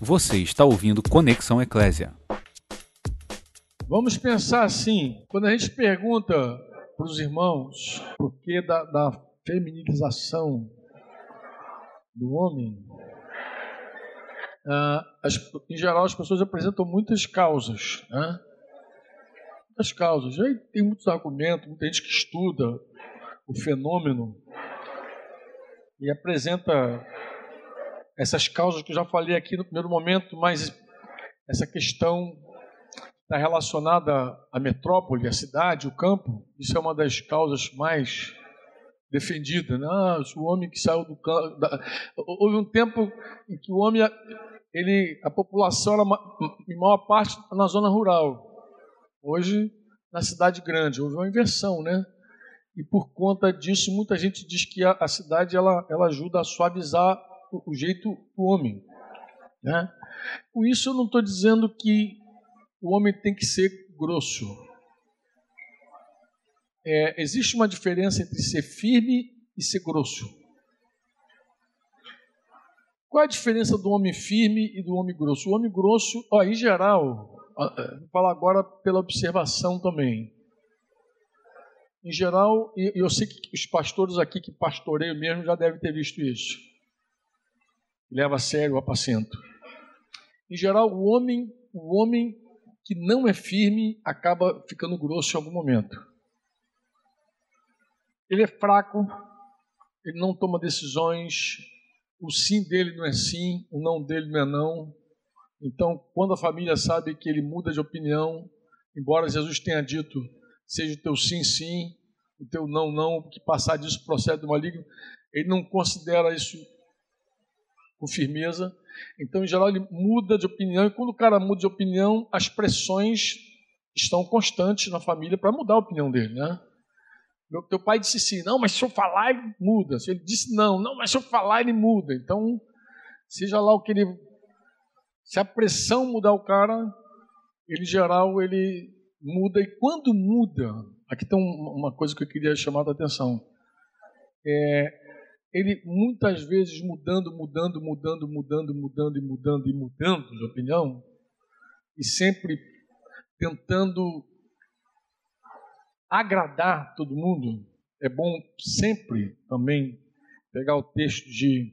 Você está ouvindo Conexão Eclésia. Vamos pensar assim: quando a gente pergunta para os irmãos por que da, da do homem, ah, as, em geral as pessoas apresentam muitas causas. Né? Muitas causas. Aí tem muitos argumentos, muita gente que estuda o fenômeno e apresenta essas causas que eu já falei aqui no primeiro momento, mas essa questão está relacionada à metrópole, à cidade, o campo, isso é uma das causas mais defendidas. Né? Ah, o homem que saiu do campo. Da... Houve um tempo em que o homem, ele, a população era em maior parte na zona rural. Hoje, na cidade grande, houve uma inversão, né? E por conta disso, muita gente diz que a, a cidade ela, ela ajuda a suavizar o, jeito do homem. Né? Com isso, eu não estou dizendo que o homem tem que ser grosso. É, existe uma diferença entre ser firme e ser grosso. Qual a diferença do homem firme e do homem grosso? O homem grosso, ó, em geral, é, vou falar agora pela observação também. Em geral, e eu sei que os pastores aqui que pastoreiam mesmo já devem ter visto isso. Leva a sério o apacento. Em geral, o homem, o homem que não é firme acaba ficando grosso em algum momento. Ele é fraco, ele não toma decisões, o sim dele não é sim, o não dele não é não. Então, quando a família sabe que ele muda de opinião, embora Jesus tenha dito, seja o teu sim, sim, o teu não, não, que passar disso procede do maligno, ele não considera isso com firmeza. Então, em geral, ele muda de opinião, e quando o cara muda de opinião, as pressões estão constantes na família para mudar a opinião dele, né? Meu, teu pai disse sim, não, mas se eu falar, ele muda. Se ele disse não, não, mas se eu falar, ele muda. Então, seja lá o que ele. Se a pressão mudar o cara, ele, em geral, ele muda. E quando muda, aqui tem uma coisa que eu queria chamar a atenção. É, ele muitas vezes mudando, mudando, mudando, mudando, mudando e mudando e mudando de opinião, e sempre tentando agradar todo mundo. É bom sempre também pegar o texto de,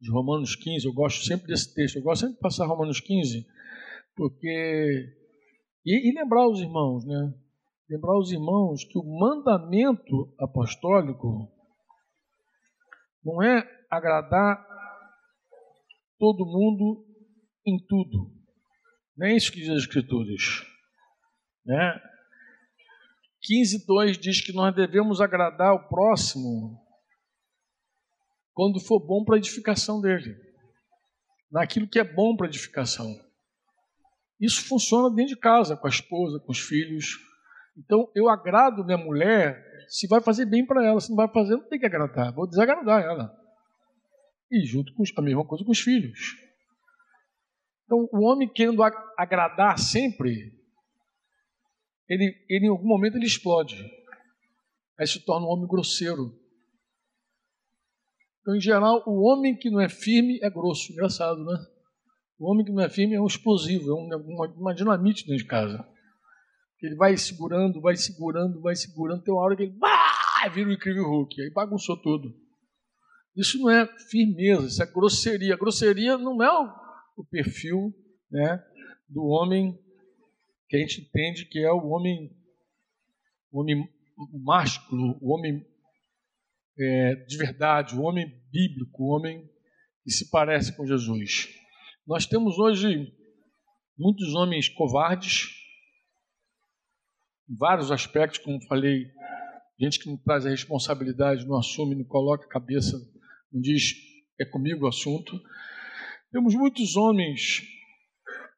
de Romanos 15, eu gosto sempre desse texto, eu gosto sempre de passar Romanos 15, porque. E, e lembrar os irmãos, né? Lembrar os irmãos que o mandamento apostólico não é agradar todo mundo em tudo. Não é isso que diz as Escrituras. Né? 15,2 diz que nós devemos agradar o próximo quando for bom para a edificação dele, naquilo que é bom para a edificação. Isso funciona dentro de casa, com a esposa, com os filhos. Então, eu agrado minha mulher se vai fazer bem para ela. Se não vai fazer, não tem que agradar. Vou desagradar ela. E junto com a mesma coisa com os filhos. Então, o homem querendo agradar sempre, ele, ele em algum momento ele explode. Aí se torna um homem grosseiro. Então, em geral, o homem que não é firme é grosso. Engraçado, né? O homem que não é firme é um explosivo, é uma, uma dinamite dentro de casa. Ele vai segurando, vai segurando, vai segurando. Tem uma hora que ele bah, vira o incrível Hulk. Aí bagunçou tudo. Isso não é firmeza, isso é grosseria. Grosseria não é o, o perfil né, do homem que a gente entende que é o homem, o homem másculo, o homem é, de verdade, o homem bíblico, o homem que se parece com Jesus. Nós temos hoje muitos homens covardes, vários aspectos, como falei, gente que não traz a responsabilidade, não assume, não coloca a cabeça, não diz é comigo o assunto. Temos muitos homens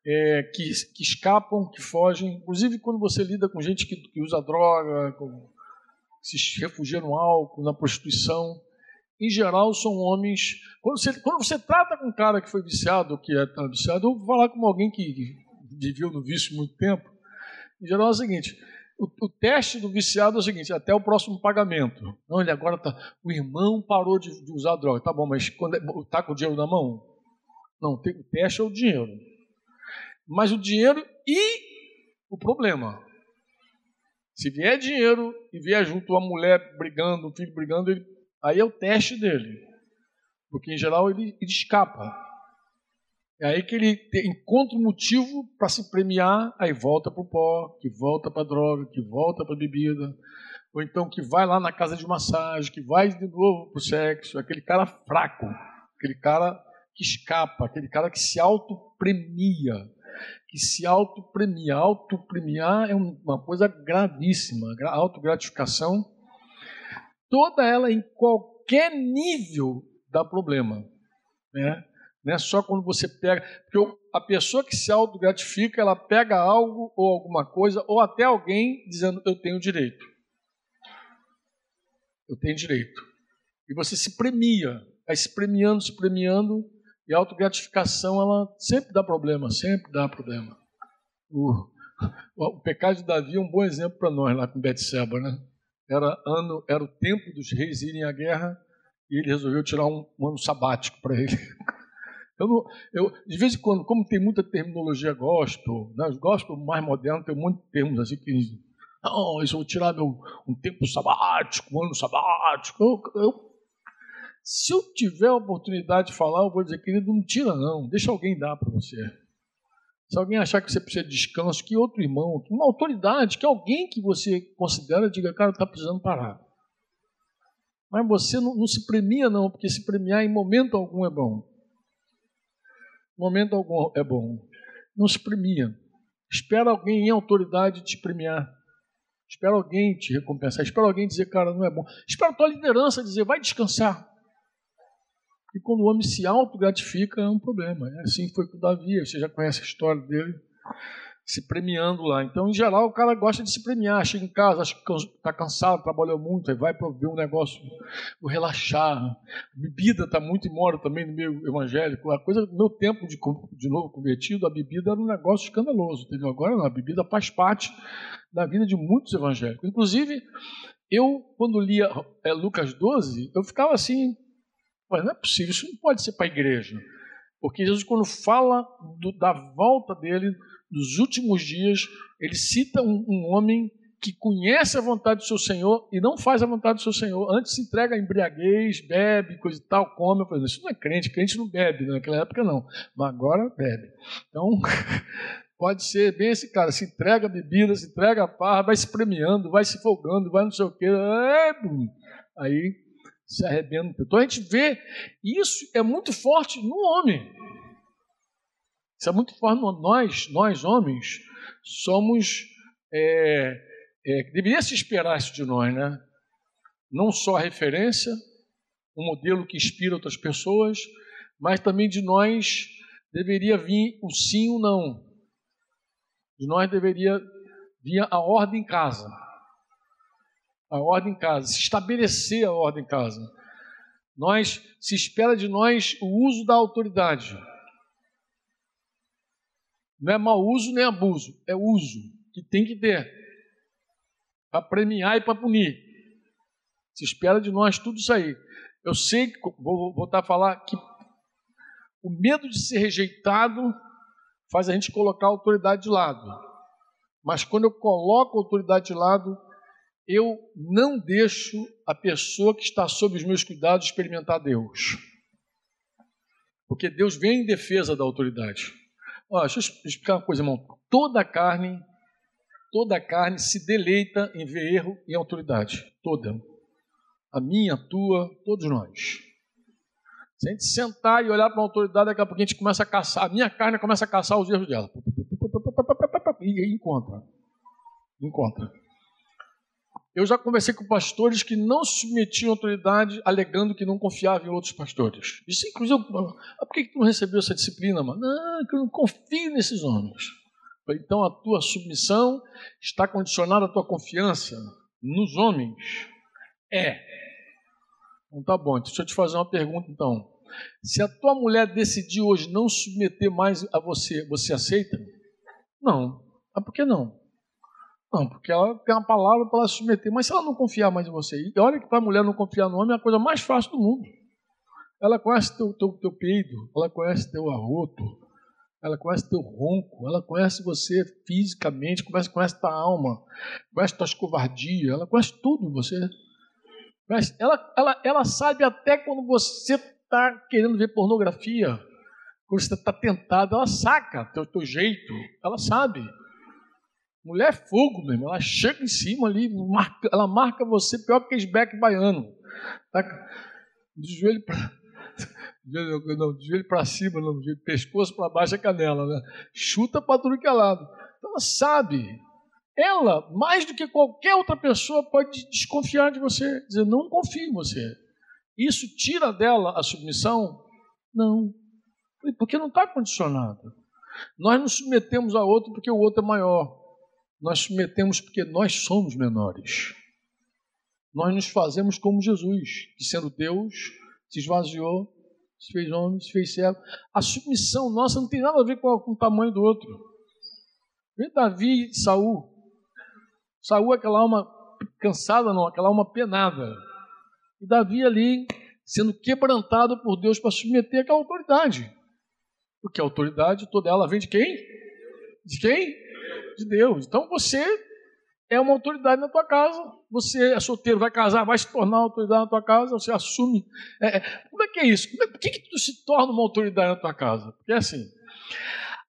é, que, que, escapam, que fogem, inclusive quando você lida com gente que, que usa droga, com, se refugia no álcool, na prostituição. Em geral, são homens. Quando você, quando você trata com um cara que foi viciado, que é tá viciado, ou falar com alguém que viveu no vício muito tempo, em geral é o seguinte: o, o, teste do viciado é o seguinte: até o próximo pagamento. Não, ele agora tá. O irmão parou de, de usar droga. Tá bom, mas quando está é, com o dinheiro na mão? Não, o teste é o dinheiro. Mas o dinheiro e o problema. Se vier dinheiro e vier junto uma mulher brigando, um filho brigando, ele, aí é o teste dele. Porque em geral ele, ele escapa. É aí que ele encontra um motivo para se premiar, aí volta para o pó, que volta para a droga, que volta para a bebida, ou então que vai lá na casa de massagem, que vai de novo para o sexo, aquele cara fraco, aquele cara que escapa, aquele cara que se auto-premia, que se auto-premia. Auto-premiar é uma coisa gravíssima, autogratificação, toda ela em qualquer nível dá problema, né? É só quando você pega. Porque a pessoa que se autogratifica, ela pega algo ou alguma coisa, ou até alguém dizendo: Eu tenho direito. Eu tenho direito. E você se premia. Vai se premiando, se premiando. E a autogratificação, ela sempre dá problema, sempre dá problema. O, o pecado de Davi é um bom exemplo para nós lá com Betseba, né? Era, ano, era o tempo dos reis irem à guerra e ele resolveu tirar um, um ano sabático para ele. Eu, não, eu, de vez em quando, como tem muita terminologia gospel, né, os gospel mais modernos tem muitos termos assim que não, isso eu vou tirar meu, um tempo sabático, um ano sabático. Eu, eu, se eu tiver a oportunidade de falar, eu vou dizer, querido, não tira não, deixa alguém dar para você. Se alguém achar que você precisa de descanso, que outro irmão, que uma autoridade, que alguém que você considera, diga, cara, está precisando parar. Mas você não, não se premia não, porque se premiar em momento algum é bom momento algum é bom. Não se premia. Espera alguém em autoridade te premiar. Espera alguém te recompensar. Espera alguém dizer, cara, não é bom. Espera a tua liderança dizer, vai descansar. E quando o homem se autogratifica, é um problema. É assim foi com Davi. Você já conhece a história dele se premiando lá. Então, em geral, o cara gosta de se premiar. Chega em casa, acha que está cansado, trabalhou muito, aí vai para ver um negócio, vou relaxar. Bebida está muito embora também no meio evangélico. A coisa, no meu tempo de, de novo convertido, a bebida era um negócio escandaloso. Entendeu? Agora não, a bebida faz parte da vida de muitos evangélicos. Inclusive, eu, quando lia é, Lucas 12, eu ficava assim, mas não é possível, isso não pode ser para a igreja. Porque Jesus, quando fala do, da volta dele, dos últimos dias, ele cita um, um, homem que conhece a vontade do seu Senhor e não faz a vontade do seu Senhor. Antes se entrega a embriaguez, bebe, coisa e tal, come. Eu isso não é crente, crente não bebe, naquela época não, mas agora bebe. Então, pode ser bem esse cara, se entrega a bebida, se entrega a parra, vai se premiando, vai se folgando, vai não sei o quê. É, aí se arrebenta. Então a gente vê, isso é muito forte no homem. Isso é muito forte. Nós, nós homens, somos. É, é, deveria se esperar isso de nós, né? Não só a referência, um modelo que inspira outras pessoas, mas também de nós deveria vir o sim ou não. De nós deveria vir a ordem em casa. A ordem em casa, se estabelecer a ordem em casa. Nós se espera de nós o uso da autoridade. Não é mau uso nem abuso, é uso que tem que ter para premiar e para punir. Se espera de nós tudo isso aí. Eu sei que vou voltar a falar que o medo de ser rejeitado faz a gente colocar a autoridade de lado. Mas quando eu coloco a autoridade de lado, eu não deixo a pessoa que está sob os meus cuidados experimentar Deus. Porque Deus vem em defesa da autoridade. Ó, deixa eu explicar uma coisa, irmão. Toda carne, toda carne se deleita em ver erro e autoridade. Toda. A minha, a tua, todos nós. Se a gente sentar e olhar para uma autoridade, daqui a pouco a gente começa a caçar. A minha carne começa a caçar os erros dela. E encontra. Encontra. Eu já conversei com pastores que não submetiam autoridade, alegando que não confiavam em outros pastores. Isso, inclusive, ah, por que tu não recebeu essa disciplina, mano? Não, que eu não confio nesses homens. Então a tua submissão está condicionada à tua confiança nos homens? É. Então tá bom, deixa eu te fazer uma pergunta então. Se a tua mulher decidir hoje não submeter mais a você, você aceita? Não. Mas por que não? Não, porque ela tem uma palavra para ela submeter. Mas se ela não confiar mais em você, e olha que para a mulher não confiar no homem é a coisa mais fácil do mundo. Ela conhece teu, teu, teu peido, ela conhece teu arroto, ela conhece teu ronco, ela conhece você fisicamente, conhece, conhece tua alma, conhece tuas covardias, ela conhece tudo você. Mas ela, ela, ela sabe até quando você está querendo ver pornografia, quando você está tentado, ela saca teu, teu jeito, ela sabe. Mulher é fogo, meu irmão. Ela chega em cima ali, marca, ela marca você pior que esbeck baiano. Tá? De joelho para não, de joelho para cima, não, de pescoço para baixo é canela, né? Chuta para tudo que é lado. Então ela sabe. Ela, mais do que qualquer outra pessoa, pode desconfiar de você, dizer, não confio em você. Isso tira dela a submissão? Não. Porque não está condicionado. Nós nos submetemos a outro porque o outro é maior. Nós submetemos porque nós somos menores. Nós nos fazemos como Jesus, que sendo Deus, se esvaziou, se fez homem, se fez servo. A submissão nossa não tem nada a ver com, o tamanho do outro. Vê Davi e Saul. Saul aquela alma cansada, não, aquela alma penada. E Davi ali sendo quebrantado por Deus para submeter aquela autoridade. Porque a autoridade toda ela vem de quem? De quem? De Deus. Então você é uma autoridade na tua casa. Você é solteiro, vai casar, vai se tornar uma autoridade na tua casa, você assume. É, é como é que é isso? É, por que, que tu se torna uma autoridade na tua casa? Porque é assim.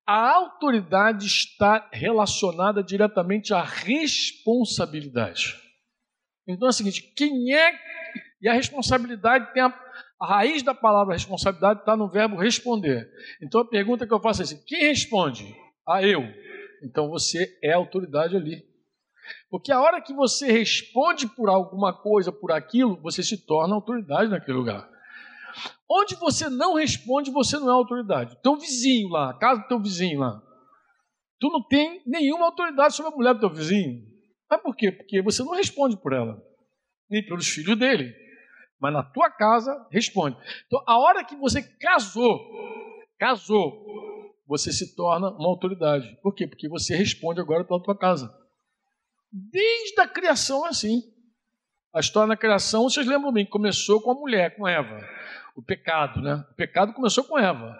A autoridade está relacionada diretamente à responsabilidade. Então é o seguinte: quem é. E a responsabilidade tem a, a raiz da palavra responsabilidade está no verbo responder. Então a pergunta que eu faço é assim: quem responde? A eu. Então você é autoridade ali. Porque a hora que você responde por alguma coisa, por aquilo, você se torna autoridade naquele lugar. Onde você não responde, você não é autoridade. Teu vizinho lá, a casa do teu vizinho lá. Tu não tem nenhuma autoridade sobre a mulher do teu vizinho. Mas por quê? Porque você não responde por ela, nem pelos filhos dele. Mas na tua casa, responde. Então, a hora que você casou, casou, você se torna uma autoridade. Por quê? Porque você responde agora pela tua casa. Desde a criação é assim. A história da criação, vocês lembram bem, começou com a mulher, com Eva. O pecado, né? O pecado começou com Eva.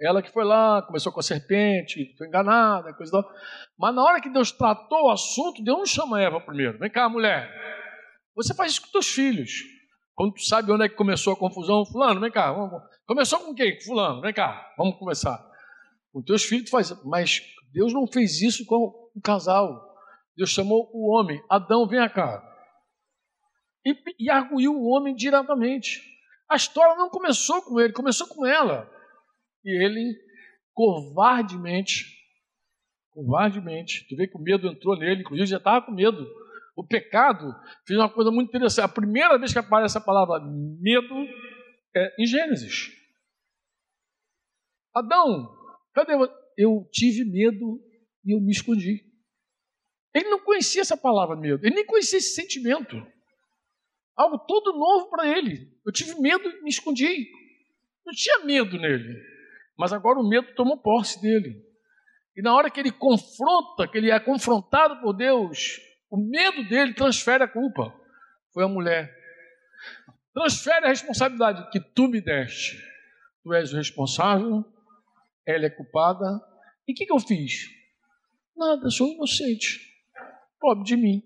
Ela que foi lá, começou com a serpente, foi enganada, coisa tal. Mas na hora que Deus tratou o assunto, Deus não chama Eva primeiro. Vem cá, mulher. Você faz isso com teus filhos. Quando tu sabe onde é que começou a confusão, fulano, vem cá. Vamos. Começou com quem? Fulano, vem cá. Vamos começar. Com teus filhos tu faz, mas Deus não fez isso com o casal. Deus chamou o homem, Adão, vem cá. E, e arguiu o homem diretamente. A história não começou com ele, começou com ela. E ele, covardemente, covardemente, tu vê que o medo entrou nele, inclusive já estava com medo. O pecado fez uma coisa muito interessante. A primeira vez que aparece a palavra medo é em Gênesis. Adão, Cadê você? Eu tive medo e eu me escondi. Ele não conhecia essa palavra medo, ele nem conhecia esse sentimento. Algo todo novo para ele. Eu tive medo e me escondi. Não tinha medo nele. Mas agora o medo tomou posse dele. E na hora que ele confronta, que ele é confrontado por Deus, o medo dele transfere a culpa. Foi a mulher. Transfere a responsabilidade que tu me deste. Tu és o responsável, ela é culpada. E o que, que eu fiz? Nada, sou inocente. Pobre de mim.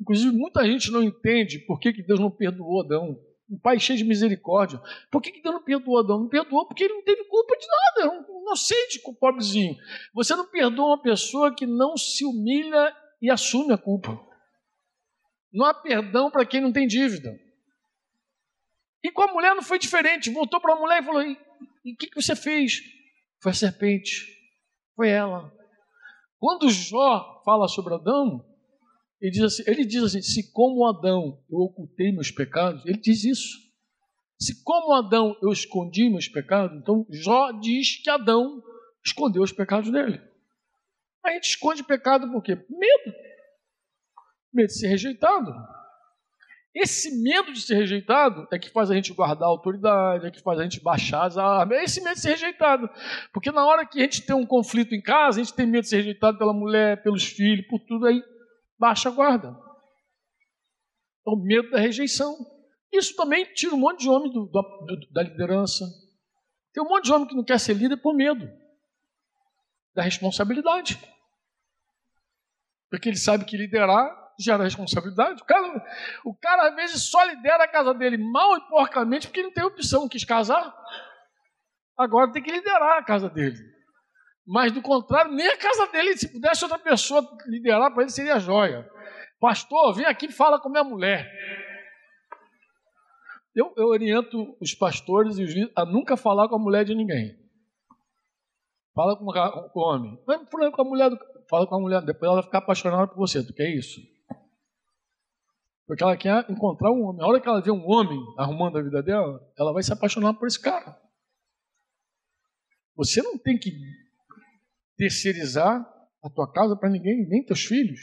Inclusive, muita gente não entende por que, que Deus não perdoou Adão. Um pai cheio de misericórdia. Por que, que Deus não perdoou Adão? Não perdoou porque ele não teve culpa de nada. É um inocente, pobrezinho. Você não perdoa uma pessoa que não se humilha e assume a culpa. Não há perdão para quem não tem dívida. E com a mulher não foi diferente. Voltou para a mulher e falou: E o que, que você fez? Foi a serpente. Foi ela. Quando Jó fala sobre Adão, ele diz assim, ele diz assim: se como Adão eu ocultei meus pecados, ele diz isso. Se como Adão eu escondi meus pecados, então Jó diz que Adão escondeu os pecados dele. A gente esconde pecado por quê? Medo. Medo de ser rejeitado. Esse medo de ser rejeitado é que faz a gente guardar a autoridade, é que faz a gente baixar as armas. É esse medo de ser rejeitado. Porque na hora que a gente tem um conflito em casa, a gente tem medo de ser rejeitado pela mulher, pelos filhos, por tudo, aí baixa a guarda. É o medo da rejeição. Isso também tira um monte de homem do, do, da liderança. Tem um monte de homem que não quer ser líder por medo da responsabilidade. Porque ele sabe que liderar gera responsabilidade. O cara, o cara às vezes só lidera a casa dele mal e porcamente porque não tem opção, quis casar. Agora tem que liderar a casa dele. Mas do contrário, nem a casa dele, se pudesse outra pessoa liderar para ele, seria joia. Pastor, vem aqui e fala com minha mulher. Eu, eu oriento os pastores e os líderes a nunca falar com a mulher de ninguém. Fala com, o homem. Não é com a mulher do, fala com a mulher, depois ela vai ficar apaixonada por você. Tu quer isso? Porque ela quer encontrar um homem. A hora que ela vê um homem arrumando a vida dela, ela vai se apaixonar por esse cara. Você não tem que terceirizar a tua casa para ninguém, nem teus filhos.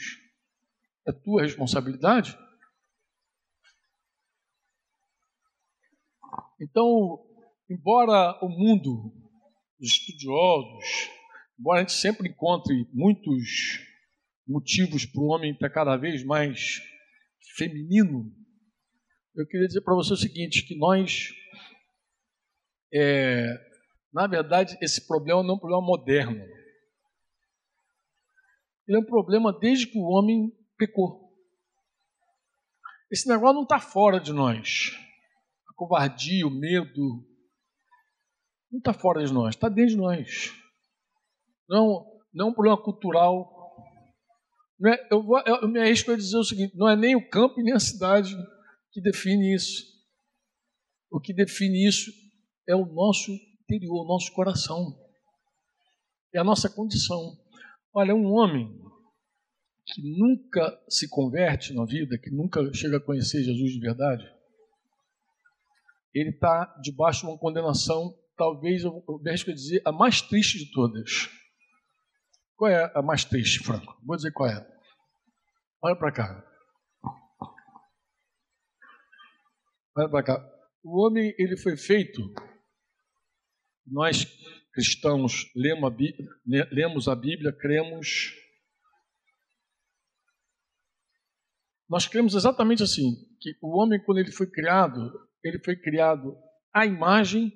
É tua responsabilidade. Então, embora o mundo, os estudiosos, embora a gente sempre encontre muitos motivos para o homem estar cada vez mais feminino, eu queria dizer para você o seguinte: que nós, é, na verdade, esse problema não é um problema moderno. Ele é um problema desde que o homem pecou. Esse negócio não está fora de nós. A covardia, o medo, não está fora de nós, está dentro de nós. Não, não é um problema cultural, é, eu, vou, eu me arrisco a dizer o seguinte: não é nem o campo nem a cidade que define isso. O que define isso é o nosso interior, o nosso coração. É a nossa condição. Olha, um homem que nunca se converte na vida, que nunca chega a conhecer Jesus de verdade, ele está debaixo de uma condenação, talvez eu me arrisco a dizer, a mais triste de todas. Qual é a mais triste, Franco? Vou dizer qual é. Olha para cá. Olha para cá. O homem, ele foi feito. Nós cristãos lemos a Bíblia, lemos a Bíblia cremos. Nós cremos exatamente assim, que o homem, quando ele foi criado, ele foi criado à imagem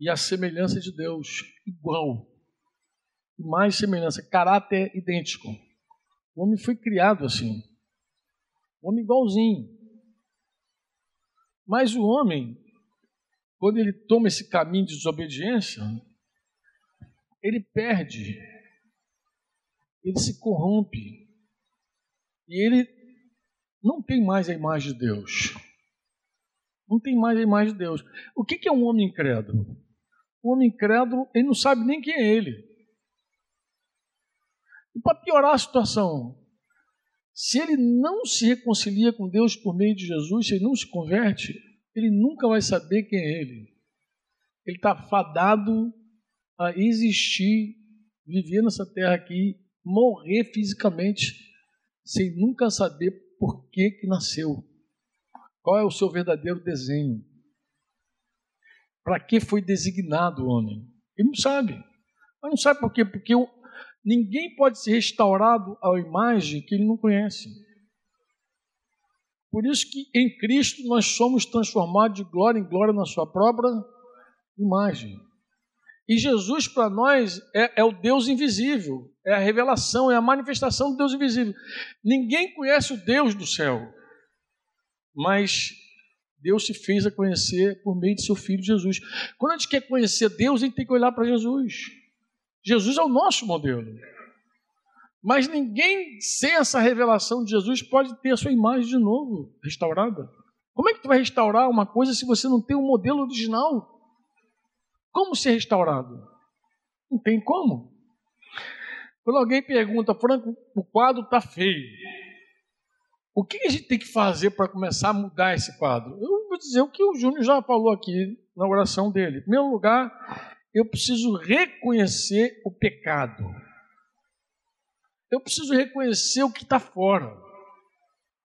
e à semelhança de Deus, igual. Mais semelhança, caráter idêntico. O homem foi criado assim. O homem igualzinho. Mas o homem, quando ele toma esse caminho de desobediência, ele perde, ele se corrompe, e ele não tem mais a imagem de Deus. Não tem mais a imagem de Deus. O que é um homem incrédulo? O homem incrédulo, ele não sabe nem quem é ele. E para piorar a situação, se ele não se reconcilia com Deus por meio de Jesus, se ele não se converte, ele nunca vai saber quem é ele. Ele está fadado a existir, viver nessa terra aqui, morrer fisicamente, sem nunca saber por que, que nasceu. Qual é o seu verdadeiro desenho? Para que foi designado o homem? Ele não sabe. Mas não sabe por quê? Porque ninguém pode ser restaurado à imagem que ele não conhece. Por isso que em Cristo nós somos transformados de glória em glória na sua própria imagem. E Jesus para nós é, é, o Deus invisível, é a revelação, é a manifestação do Deus invisível. Ninguém conhece o Deus do céu, mas Deus se fez a conhecer por meio de seu Filho Jesus. Quando a gente quer conhecer Deus, a gente tem que olhar para Jesus. Jesus é o nosso modelo. Mas ninguém, sem essa revelação de Jesus, pode ter a sua imagem de novo restaurada. Como é que tu vai restaurar uma coisa se você não tem o um modelo original? Como ser restaurado? Não tem como. Quando alguém pergunta, Franco, o quadro está feio. O que a gente tem que fazer para começar a mudar esse quadro? Eu vou dizer o que o Júnior já falou aqui na oração dele. Em primeiro lugar, eu preciso reconhecer o pecado. Eu preciso reconhecer o que está fora.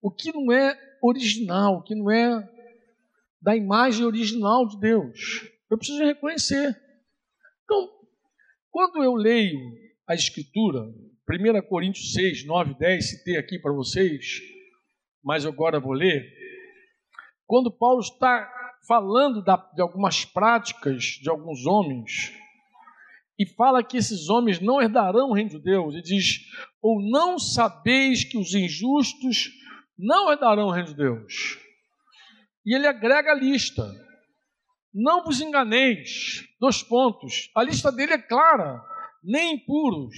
O que não é original, o que não é da imagem original de Deus. Eu preciso reconhecer. Então, quando eu leio a Escritura, 1 Coríntios 6, 9, 10, citei aqui para vocês, mas agora vou ler. Quando Paulo está falando de algumas práticas de alguns homens, e fala que esses homens não herdarão o reino de Deus, e diz: Ou não sabeis que os injustos não herdarão o reino de Deus. E ele agrega a lista. Não vos enganeis. Dois pontos. A lista dele é clara: nem impuros,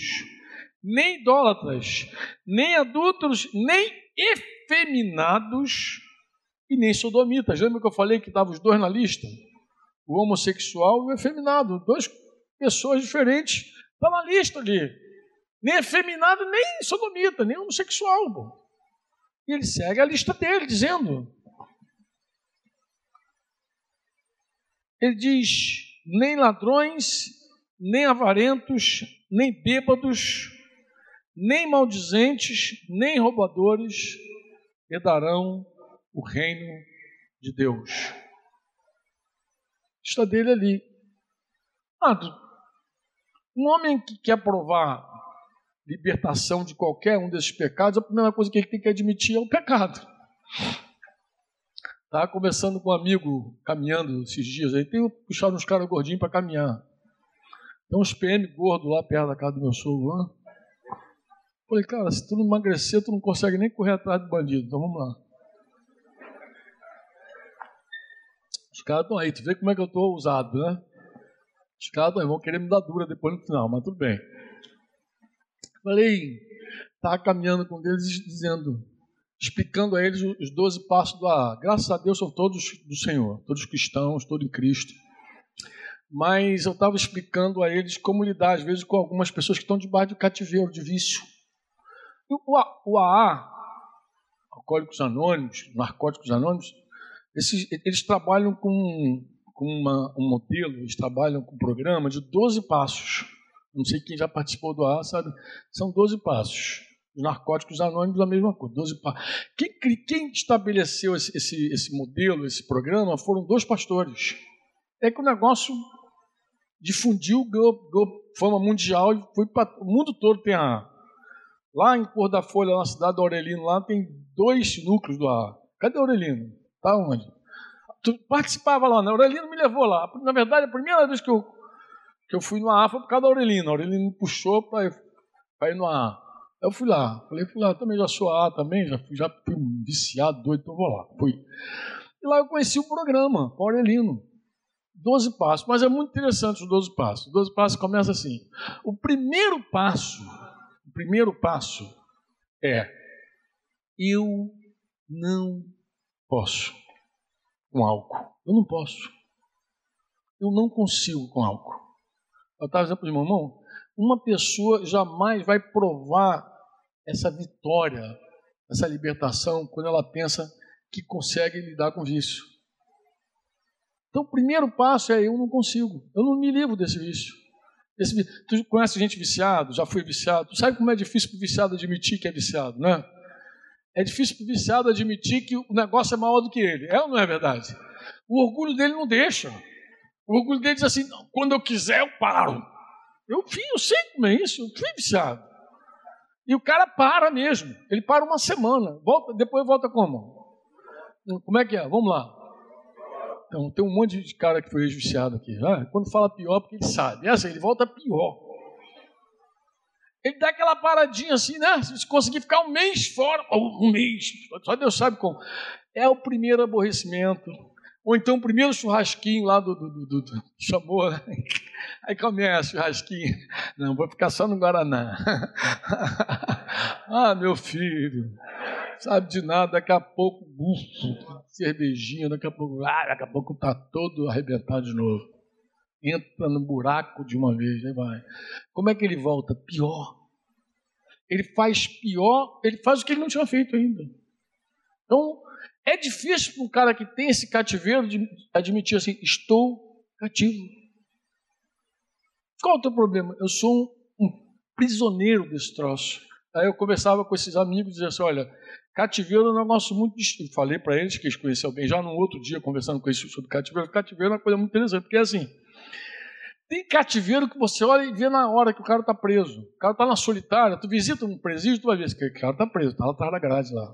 nem idólatras, nem adúlteros, nem efeminados e nem sodomitas. Lembra que eu falei que estavam os dois na lista? O homossexual e o efeminado. Duas pessoas diferentes. Está na lista ali. Nem efeminado, nem sodomita, nem homossexual. E ele segue a lista dele, dizendo: Ele diz: nem ladrões, nem avarentos, nem bêbados, nem maldizentes, nem roubadores herdarão o reino de Deus. Está dele ali. Ah, um homem que quer provar libertação de qualquer um desses pecados, a primeira coisa que ele tem que admitir é o pecado. Estava conversando com um amigo, caminhando esses dias aí, tenho puxado uns caras gordinhos para caminhar. Tem uns PM gordos lá perto da casa do meu sogro lá. Falei, cara, se tu não emagrecer, tu não consegue nem correr atrás do bandido. Então vamos lá. Os caras estão aí, tu vê como é que eu estou usado, né? Os caras aí, vão querer me dar dura depois no final, mas tudo bem. Falei, estava caminhando com eles dizendo, explicando a eles os 12 passos do AA. Graças a Deus são todos do Senhor, todos cristãos, todos em Cristo. Mas eu estava explicando a eles como lidar, às vezes, com algumas pessoas que estão debaixo de cativeiro, de vício. O, AA, Alcoólicos Anônimos, Narcóticos Anônimos, esses, eles trabalham com, com uma, um modelo, eles trabalham com um programa de 12 passos. Não sei quem já participou do AA, sabe? São 12 passos. Os narcóticos anônimos, a mesma coisa, 12 passos. Quem, quem estabeleceu esse, esse, esse modelo, esse programa, foram dois pastores. É que o negócio difundiu, ganhou, ganhou fama mundial e foi para o mundo todo tem a Lá em Cor da Folha, na cidade do Aurelino, lá tem dois núcleos do AA. Cadê o Aurelino? Tá onde? Tu participava lá, né? O Aurelino me levou lá. Na verdade, a primeira vez que eu, que eu fui no AA foi por causa do Aurelino. O Aurelino me puxou para ir no AA. Eu fui lá. Falei, fui lá, também já sou AA também, já fui, já fui viciado, doido, então vou lá. Fui. E lá eu conheci o programa, o Aurelino. Doze passos, mas é muito interessante os doze passos. Os doze passos começa assim. O primeiro passo primeiro passo é: eu não posso com álcool. Eu não posso. Eu não consigo com álcool. Eu estava dizendo para o irmão: uma pessoa jamais vai provar essa vitória, essa libertação, quando ela pensa que consegue lidar com vício. Então, o primeiro passo é: eu não consigo, eu não me livro desse vício. Esse, tu conhece gente viciado? Já foi viciado? Tu sabe como é difícil para o viciado admitir que é viciado, né? É difícil para o viciado admitir que o negócio é maior do que ele. É ou não é verdade? O orgulho dele não deixa. O orgulho dele diz assim: quando eu quiser, eu paro. Eu, fui, eu sei como é isso, eu fui viciado. E o cara para mesmo. Ele para uma semana. Volta, depois volta como? Como é que é? Vamos lá. Então, tem um monte de cara que foi viciado aqui. Ah, quando fala pior, porque ele sabe. É assim, ele volta pior. Ele dá aquela paradinha assim, né? Se conseguir ficar um mês fora, um mês, só Deus sabe como. É o primeiro aborrecimento. Ou então o primeiro churrasquinho lá do, do, do, do chamou, né? Aí começa o churrasquinho. Não, vou ficar só no Guaraná. ah, meu filho sabe de nada, daqui a pouco, bufo, cervejinha, daqui a pouco, ah, daqui a pouco tá todo arrebentado de novo. Entra no buraco de uma vez, aí vai. Como é que ele volta? Pior. Ele faz pior, ele faz o que ele não tinha feito ainda. Então, é difícil para um cara que tem esse cativeiro de admitir assim: estou cativo. Qual é o teu problema? Eu sou um, um prisioneiro desse troço. Aí eu conversava com esses amigos e dizia assim: olha, Cativeiro é um negócio muito distinto. Falei para eles que eles conheciam bem, já no outro dia, conversando com eles sobre cativeiro. Cativeiro é uma coisa muito interessante, porque é assim: tem cativeiro que você olha e vê na hora que o cara está preso. O cara está na solitária, tu visita um presídio, tu vai ver que o cara está preso, está lá atrás da grade lá.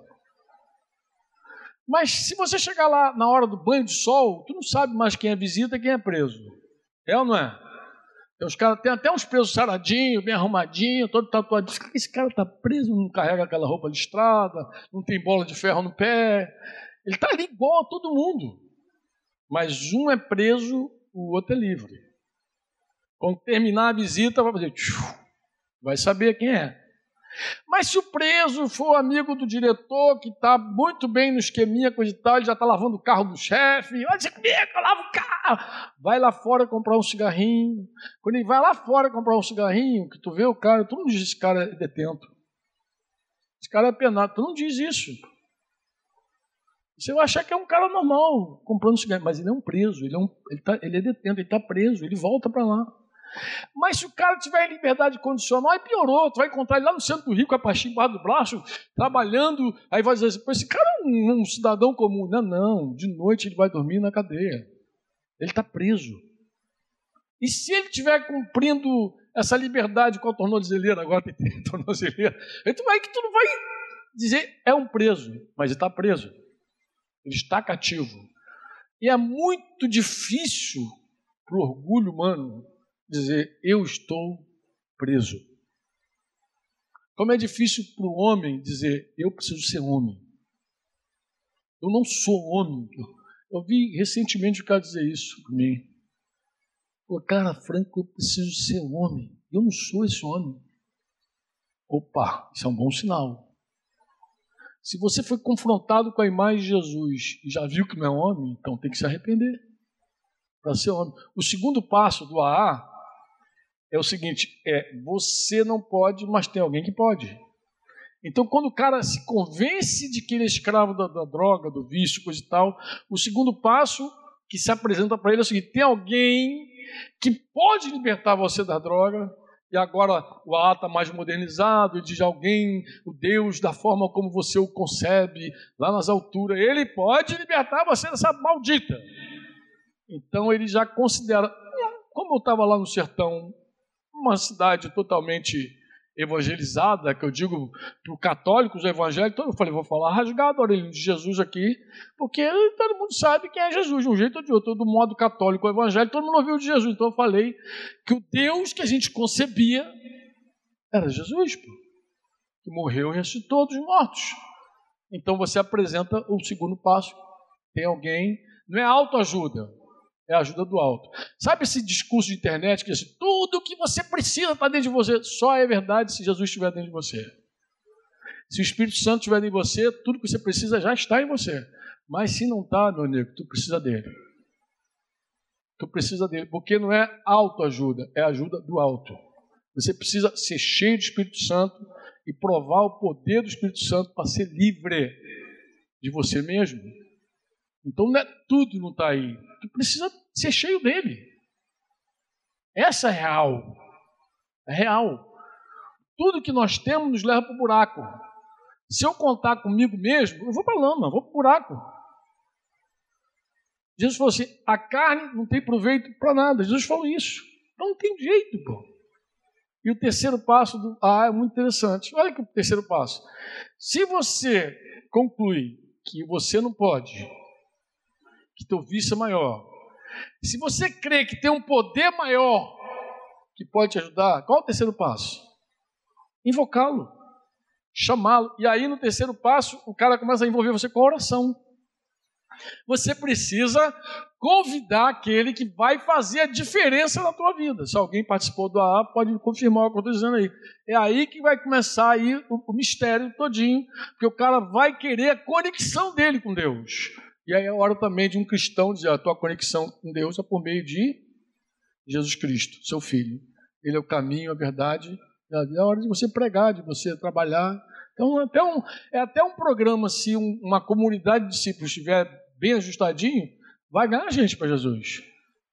Mas se você chegar lá na hora do banho de sol, tu não sabe mais quem é visita e quem é preso. É ou não é? Os cara, tem até uns presos saradinhos, bem arrumadinhos, todo tatuado. Esse cara está preso, não carrega aquela roupa listrada, não tem bola de ferro no pé. Ele está ali igual a todo mundo. Mas um é preso, o outro é livre. Quando terminar a visita, vai fazer. Vai saber quem é. Mas se o preso for amigo do diretor, que está muito bem no esqueminha, coisa e tal, ele já está lavando o carro do chefe, dizer comigo, eu lavo o carro. Vai lá fora comprar um cigarrinho. Quando ele vai lá fora comprar um cigarrinho, que tu vê o cara, tu não diz esse cara é detento. Esse cara é penado, tu não diz isso. Você vai achar que é um cara normal, comprando cigarro, mas ele é um preso, ele é, um, ele tá, ele é detento, ele está preso, ele volta para lá. Mas se o cara tiver em liberdade condicional, aí piorou. Tu vai encontrar ele lá no centro do Rio com a pastinha embaixo do braço, trabalhando. Aí vai dizer assim: esse cara é um, um cidadão comum. Não, não. De noite ele vai dormir na cadeia. Ele está preso. E se ele estiver cumprindo essa liberdade com a tornozeleira, agora tem tornozeleira, então aí que tu não vai dizer é um preso, mas ele está preso. Ele está cativo. E é muito difícil para o orgulho humano dizer: Eu estou preso. Como é difícil para o homem dizer: Eu preciso ser homem. Eu não sou homem. Eu vi recentemente o cara dizer isso para mim. Cara, Franco, eu preciso ser homem. Eu não sou esse homem. Opa, isso é um bom sinal. Se você foi confrontado com a imagem de Jesus e já viu que não é homem, então tem que se arrepender para ser homem. O segundo passo do AA é o seguinte: é você não pode, mas tem alguém que pode. Então, quando o cara se convence de que ele é escravo da, da droga, do vício, coisa e tal, o segundo passo que se apresenta para ele é o seguinte: tem alguém que pode libertar você da droga, e agora o A está mais modernizado, diz alguém, o Deus, da forma como você o concebe, lá nas alturas, ele pode libertar você dessa maldita. Então ele já considera, como eu estava lá no sertão uma cidade totalmente evangelizada, que eu digo para os católicos o evangelho, então eu falei, vou falar rasgado a orelha de Jesus aqui, porque todo mundo sabe quem é Jesus, de um jeito ou de outro, do modo católico o evangelho, todo mundo ouviu de Jesus, então eu falei que o Deus que a gente concebia era Jesus, que morreu e ressuscitou dos mortos. Então você apresenta o segundo passo, tem alguém, não é autoajuda, é a ajuda do alto. Sabe esse discurso de internet que diz tudo o que você precisa está dentro de você? Só é verdade se Jesus estiver dentro de você. Se o Espírito Santo estiver em você, tudo que você precisa já está em você. Mas se não está, meu amigo, tu precisa dele. Tu precisa dele, porque não é autoajuda, é ajuda do alto. Você precisa ser cheio do Espírito Santo e provar o poder do Espírito Santo para ser livre de você mesmo. Então não é tudo não está aí. Tu precisa ser cheio dele. Essa é real. É real. Tudo que nós temos nos leva para o buraco. Se eu contar comigo mesmo, eu vou para a lama, vou para o buraco. Jesus falou assim: a carne não tem proveito para nada. Jesus falou isso. Não tem jeito, pô. E o terceiro passo do A é muito interessante. Olha que o terceiro passo. Se você conclui que você não pode, que teu vício é maior. Se você crê que tem um poder maior que pode te ajudar, qual é o terceiro passo? Invocá-lo, chamá-lo. E aí, no terceiro passo, o cara começa a envolver você com a oração. Você precisa convidar aquele que vai fazer a diferença na tua vida. Se alguém participou do AA, pode confirmar o que eu estou dizendo aí. É aí que vai começar aí o, o mistério todinho, porque o cara vai querer a conexão dele com Deus. E aí é hora também de um cristão dizer: a tua conexão com Deus é por meio de Jesus Cristo, seu Filho. Ele é o caminho, a verdade. É hora de você pregar, de você trabalhar. Então, até um, é até um programa, se um, uma comunidade de discípulos estiver bem ajustadinho, vai ganhar gente para Jesus.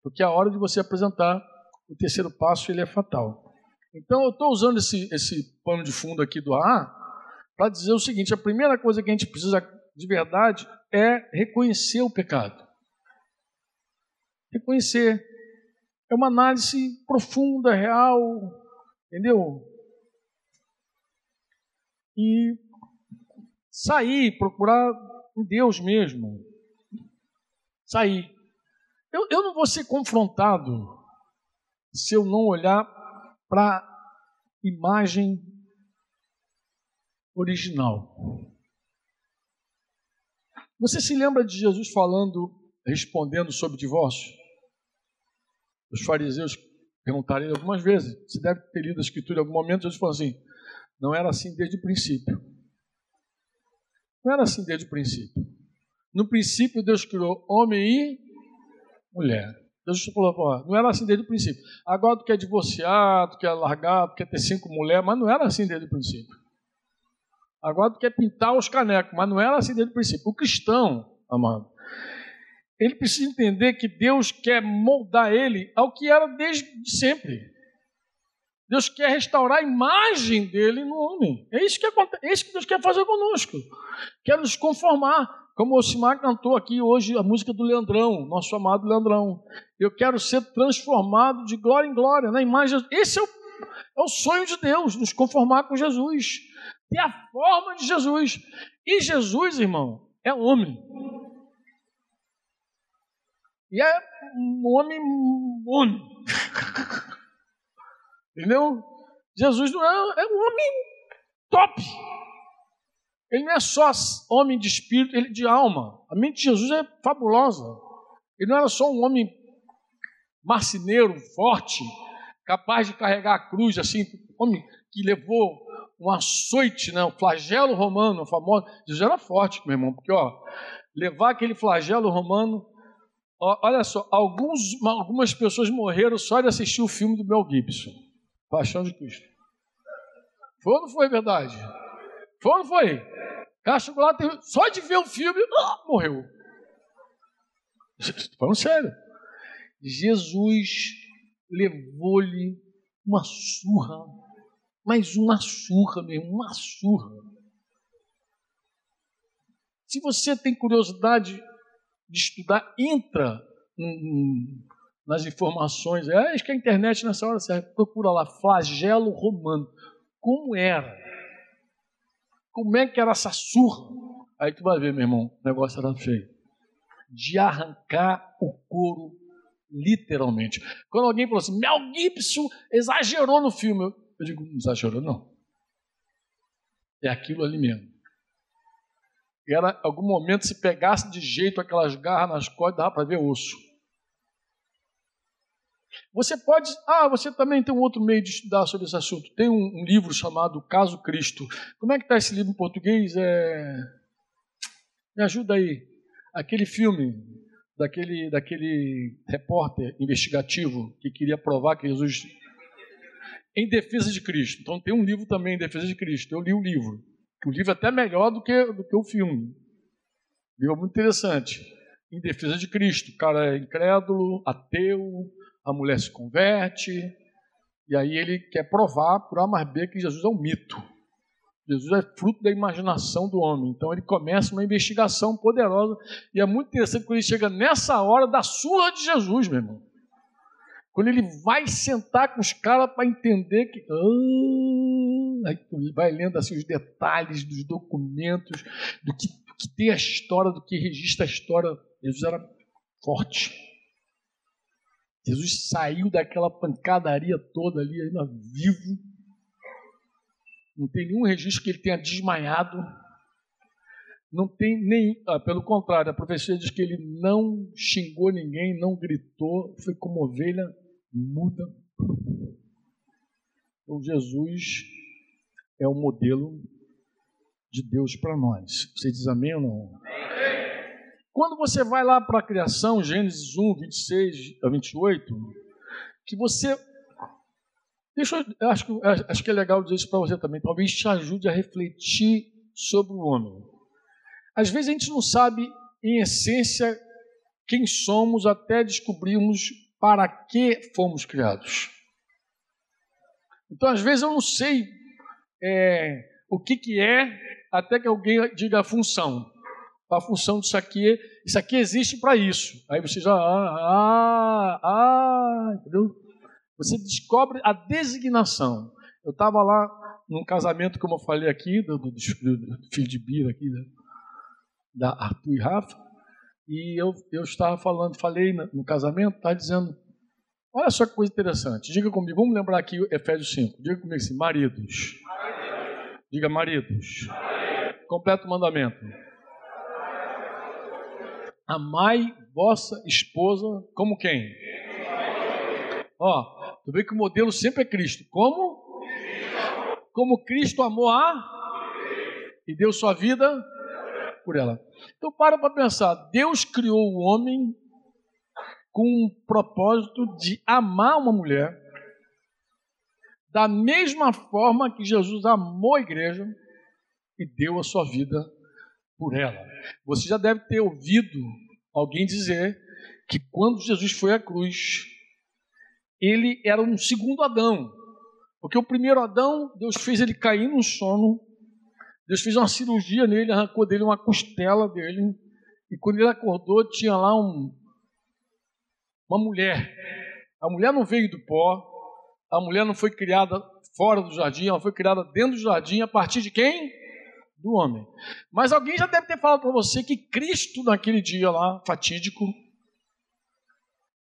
Porque é a hora de você apresentar o terceiro passo, ele é fatal. Então, eu estou usando esse, esse pano de fundo aqui do AA para dizer o seguinte: a primeira coisa que a gente precisa de verdade é reconhecer o pecado. Reconhecer. É uma análise profunda, real, entendeu? E sair, procurar em Deus mesmo. Sair. Eu, eu não vou ser confrontado se eu não olhar para a imagem original. Você se lembra de Jesus falando, respondendo sobre divórcio? Os fariseus perguntaram algumas vezes. Você deve ter lido a escritura em algum momento. Jesus falou assim: não era assim desde o princípio. Não era assim desde o princípio. No princípio, Deus criou homem e mulher. Deus falou, não era assim desde o princípio. Agora tu quer divorciar, tu quer largar, tu quer ter cinco mulheres, mas não era assim desde o princípio. Agora tu quer pintar os canecos, mas não era assim desde o princípio. O cristão, amado, ele precisa entender que Deus quer moldar ele ao que era desde sempre. Deus quer restaurar a imagem dele no homem. É isso que, acontece, é isso que Deus quer fazer conosco. Quer nos conformar. Como o Osimar cantou aqui hoje a música do Leandrão, nosso amado Leandrão. Eu quero ser transformado de glória em glória na imagem. Esse é o, é o sonho de Deus, nos conformar com Jesus. Ter a forma de Jesus. E Jesus, irmão, é homem. E é um homem, homem. Entendeu? Jesus não é, é um homem top. Ele não é só homem de espírito, ele é de alma. A mente de Jesus é fabulosa. Ele não era só um homem marceneiro, forte, capaz de carregar a cruz, assim, homem que levou um açoite, né, um flagelo romano, famoso. Jesus era forte, meu irmão, porque ó, levar aquele flagelo romano, ó, olha só, alguns, algumas pessoas morreram só de assistir o filme do Mel Gibson. Paixão de Cristo. Foi ou não foi verdade? Foi ou não foi? Cara lá, só de ver o filme, ah, morreu. Estou falando sério. Jesus levou-lhe uma surra, mas uma surra mesmo, uma surra. Se você tem curiosidade de estudar, entra nas informações. É, acho que a internet nessa hora você procura lá, flagelo romano. Como era? Como é que era essa surra? Aí tu vai ver, meu irmão, o negócio era feio. De arrancar o couro, literalmente. Quando alguém falou assim, Mel Gibson exagerou no filme. Eu digo, não exagerou, não. É aquilo ali mesmo. E era, algum momento, se pegasse de jeito aquelas garras nas costas, dava para ver osso. Você pode. Ah, você também tem um outro meio de estudar sobre esse assunto. Tem um, um livro chamado Caso Cristo. Como é que está esse livro em português? É... Me ajuda aí. Aquele filme daquele, daquele repórter investigativo que queria provar que Jesus. Em defesa de Cristo. Então tem um livro também em defesa de Cristo. Eu li o livro. O livro é até melhor do que, do que o filme. O livro é muito interessante. Em defesa de Cristo. O cara é incrédulo, ateu, a mulher se converte, e aí ele quer provar por A mais B que Jesus é um mito. Jesus é fruto da imaginação do homem. Então ele começa uma investigação poderosa, e é muito interessante quando ele chega nessa hora da surra de Jesus, meu irmão. Quando ele vai sentar com os caras para entender que. Ah, aí vai lendo assim, os detalhes dos documentos, do que, do que tem a história, do que registra a história. Jesus era forte. Jesus saiu daquela pancadaria toda ali, ainda vivo. Não tem nenhum registro que ele tenha desmaiado. Não tem nem. Ah, pelo contrário, a profecia diz que ele não xingou ninguém, não gritou, foi como ovelha muda. Então, Jesus é o modelo de Deus para nós. Você diz amém ou não? Quando você vai lá para a criação, Gênesis 1, 26 a 28, que você. Deixa eu, acho, acho que é legal dizer isso para você também. Talvez te ajude a refletir sobre o homem. Às vezes a gente não sabe, em essência, quem somos até descobrirmos para que fomos criados. Então, às vezes, eu não sei é, o que, que é até que alguém diga a função a função disso aqui, isso aqui existe para isso. Aí você já, ah, ah, ah, entendeu? Você descobre a designação. Eu estava lá num casamento, como eu falei aqui, do, do, do filho de Bira aqui, né? da Arthur e Rafa, e eu, eu estava falando, falei no casamento, estava dizendo, olha só que coisa interessante, diga comigo, vamos lembrar aqui Efésios 5, diga comigo assim, maridos. Diga maridos. Completo mandamento. Amai vossa esposa como quem? Ó, tu vê que o modelo sempre é Cristo. Como? Como Cristo amou a e deu sua vida por ela. Então para para pensar, Deus criou o homem com um propósito de amar uma mulher da mesma forma que Jesus amou a igreja e deu a sua vida por ela. Você já deve ter ouvido alguém dizer que quando Jesus foi à cruz, ele era um segundo Adão. Porque o primeiro Adão, Deus fez ele cair no sono, Deus fez uma cirurgia nele, arrancou dele uma costela dele, e quando ele acordou, tinha lá um, uma mulher. A mulher não veio do pó, a mulher não foi criada fora do jardim, ela foi criada dentro do jardim a partir de quem? Do homem. Mas alguém já deve ter falado para você que Cristo, naquele dia lá, fatídico,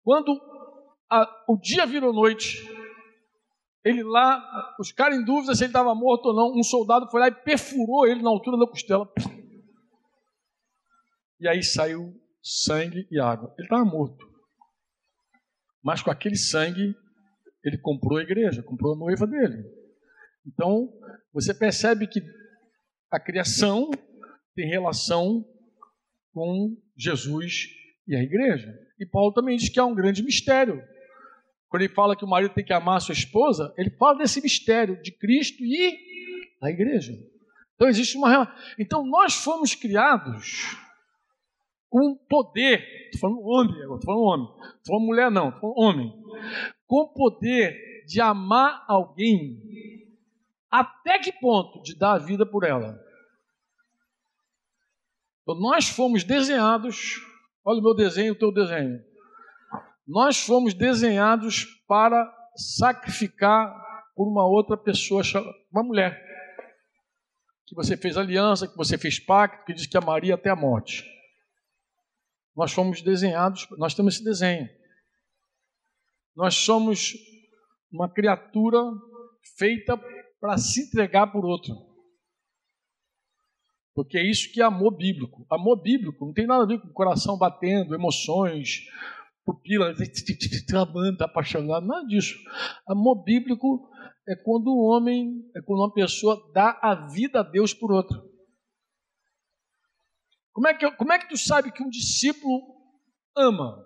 quando a, o dia virou noite, ele lá, os caras em dúvida se ele estava morto ou não, um soldado foi lá e perfurou ele na altura da costela. E aí saiu sangue e água. Ele estava morto. Mas com aquele sangue, ele comprou a igreja, comprou a noiva dele. Então, você percebe que a criação tem relação com Jesus e a igreja. E Paulo também diz que há um grande mistério quando ele fala que o marido tem que amar a sua esposa, ele fala desse mistério de Cristo e a igreja. Então existe uma Então nós fomos criados com poder, estou falando homem agora, estou falando homem, estou falando mulher não, estou falando homem, com poder de amar alguém até que ponto de dar a vida por ela. Então, nós fomos desenhados, olha o meu desenho, o teu desenho. Nós fomos desenhados para sacrificar por uma outra pessoa, uma mulher. Que você fez aliança, que você fez pacto, que diz que amaria até a morte. Nós fomos desenhados, nós temos esse desenho. Nós somos uma criatura feita para se entregar por outro. Porque é isso que é amor bíblico. Amor bíblico não tem nada a ver com o coração batendo, emoções, pupila, amando, tá apaixonado, nada disso. Amor bíblico é quando o homem, é quando uma pessoa dá a vida a Deus por outra. Como é que, como é que tu sabe que um discípulo ama?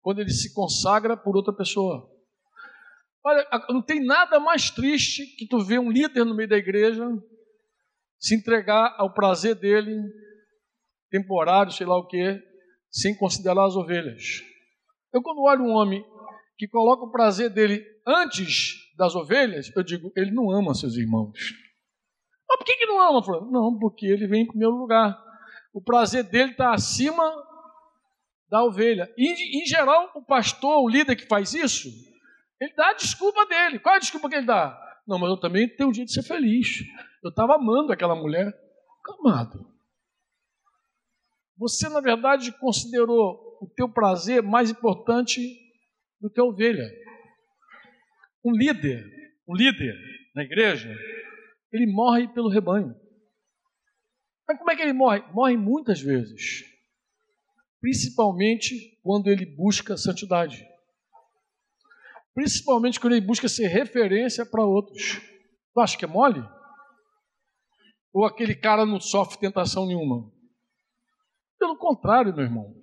Quando ele se consagra por outra pessoa. Olha, não tem nada mais triste que tu ver um líder no meio da igreja se entregar ao prazer dele, temporário, sei lá o que, sem considerar as ovelhas. Eu, quando olho um homem que coloca o prazer dele antes das ovelhas, eu digo, ele não ama seus irmãos. Mas por que, que não ama? Não, porque ele vem em primeiro lugar. O prazer dele está acima da ovelha. E, em geral, o pastor, o líder que faz isso, ele dá a desculpa dele. Qual é a desculpa que ele dá? Não, mas eu também tenho um dia de ser feliz. Eu estava amando aquela mulher. Amado. Você, na verdade, considerou o teu prazer mais importante do que a ovelha. Um líder, um líder na igreja, ele morre pelo rebanho. Mas como é que ele morre? Morre muitas vezes. Principalmente quando ele busca santidade. Principalmente quando ele busca ser referência para outros. Tu acha que é mole? Ou aquele cara não sofre tentação nenhuma? Pelo contrário, meu irmão.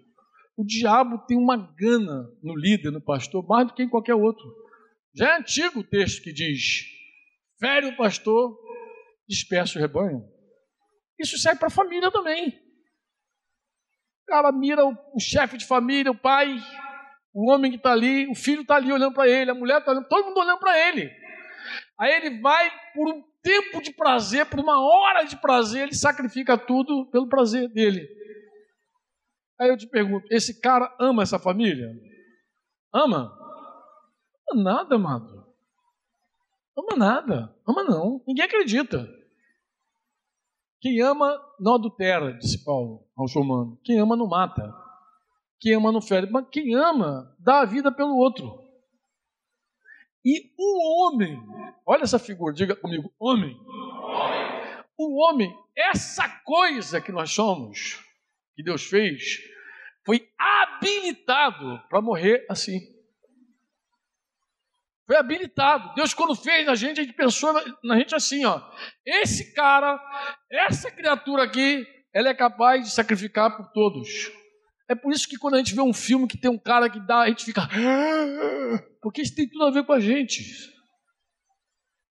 O diabo tem uma gana no líder, no pastor, mais do que em qualquer outro. Já é antigo o texto que diz: fere o pastor, dispersa o rebanho. Isso serve para a família também. O cara mira o, o chefe de família, o pai, o homem que está ali, o filho está ali olhando para ele, a mulher está olhando, todo mundo olhando para ele. Aí ele vai por um tempo de prazer, por uma hora de prazer, ele sacrifica tudo pelo prazer dele. Aí eu te pergunto: esse cara ama essa família? Ama? Ama nada, amado. Ama nada. Ama não. Ninguém acredita. Quem ama não adultera, disse Paulo aos romanos. Quem ama não mata. Quem ama não fere. Mas quem ama dá a vida pelo outro. E o homem, olha essa figura, diga comigo, homem. O homem, essa coisa que nós somos, que Deus fez, foi habilitado para morrer assim. Foi habilitado. Deus, quando fez a gente, a gente pensou na gente assim: ó. Esse cara, essa criatura aqui, ela é capaz de sacrificar por todos. É por isso que quando a gente vê um filme que tem um cara que dá, a gente fica. Ah", porque isso tem tudo a ver com a gente.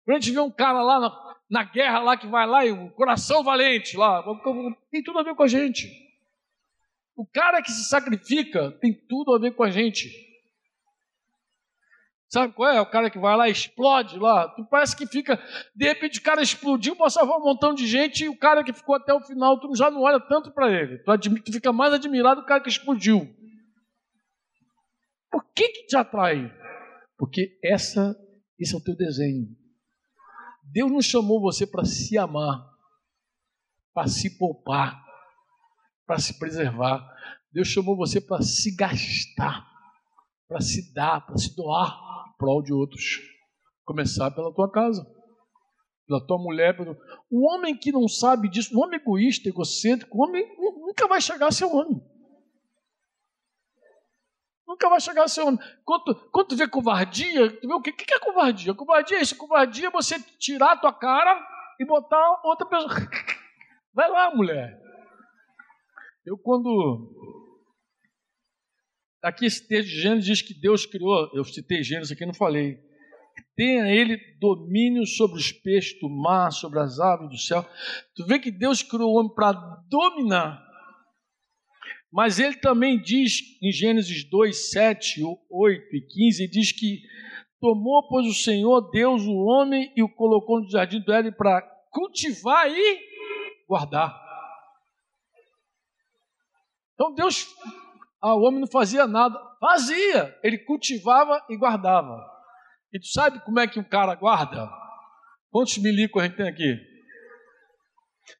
Quando a gente vê um cara lá na, na guerra, lá que vai lá, e um coração valente lá, tem tudo a ver com a gente. O cara que se sacrifica tem tudo a ver com a gente. Sabe qual é? O cara que vai lá explode lá. Tu parece que fica, de repente o cara explodiu, passava um montão de gente e o cara que ficou até o final, tu já não olha tanto para ele. Tu, admi, tu, fica mais admirado do cara que explodiu. Por que que te atrai? Porque essa, esse é o teu desenho. Deus não chamou você para se amar, para se poupar, para se preservar. Deus chamou você para se gastar, para se dar, para se doar prol de outros. Começar pela tua casa, pela tua mulher. Pelo... Um homem que não sabe disso, um homem egoísta, egocêntrico, um homem nunca vai chegar a ser homem. Nunca vai chegar a ser homem. Quando, quando tu vê covardia, tu vê o quê? O que é covardia? Covardia é isso. Covardia é você tirar a tua cara e botar outra pessoa. Vai lá, mulher. Eu quando Aqui esse texto de Gênesis diz que Deus criou, eu citei Gênesis aqui, não falei. Tenha ele domínio sobre os peixes do mar, sobre as aves do céu. Tu vê que Deus criou o homem para dominar. Mas ele também diz em Gênesis 2, 7, 8 e 15, diz que tomou, pois, o Senhor Deus o homem e o colocou no jardim do Éden para cultivar e guardar. Então Deus ah, o homem não fazia nada. Fazia. Ele cultivava e guardava. E tu sabe como é que um cara guarda? Quantos milicos a gente tem aqui?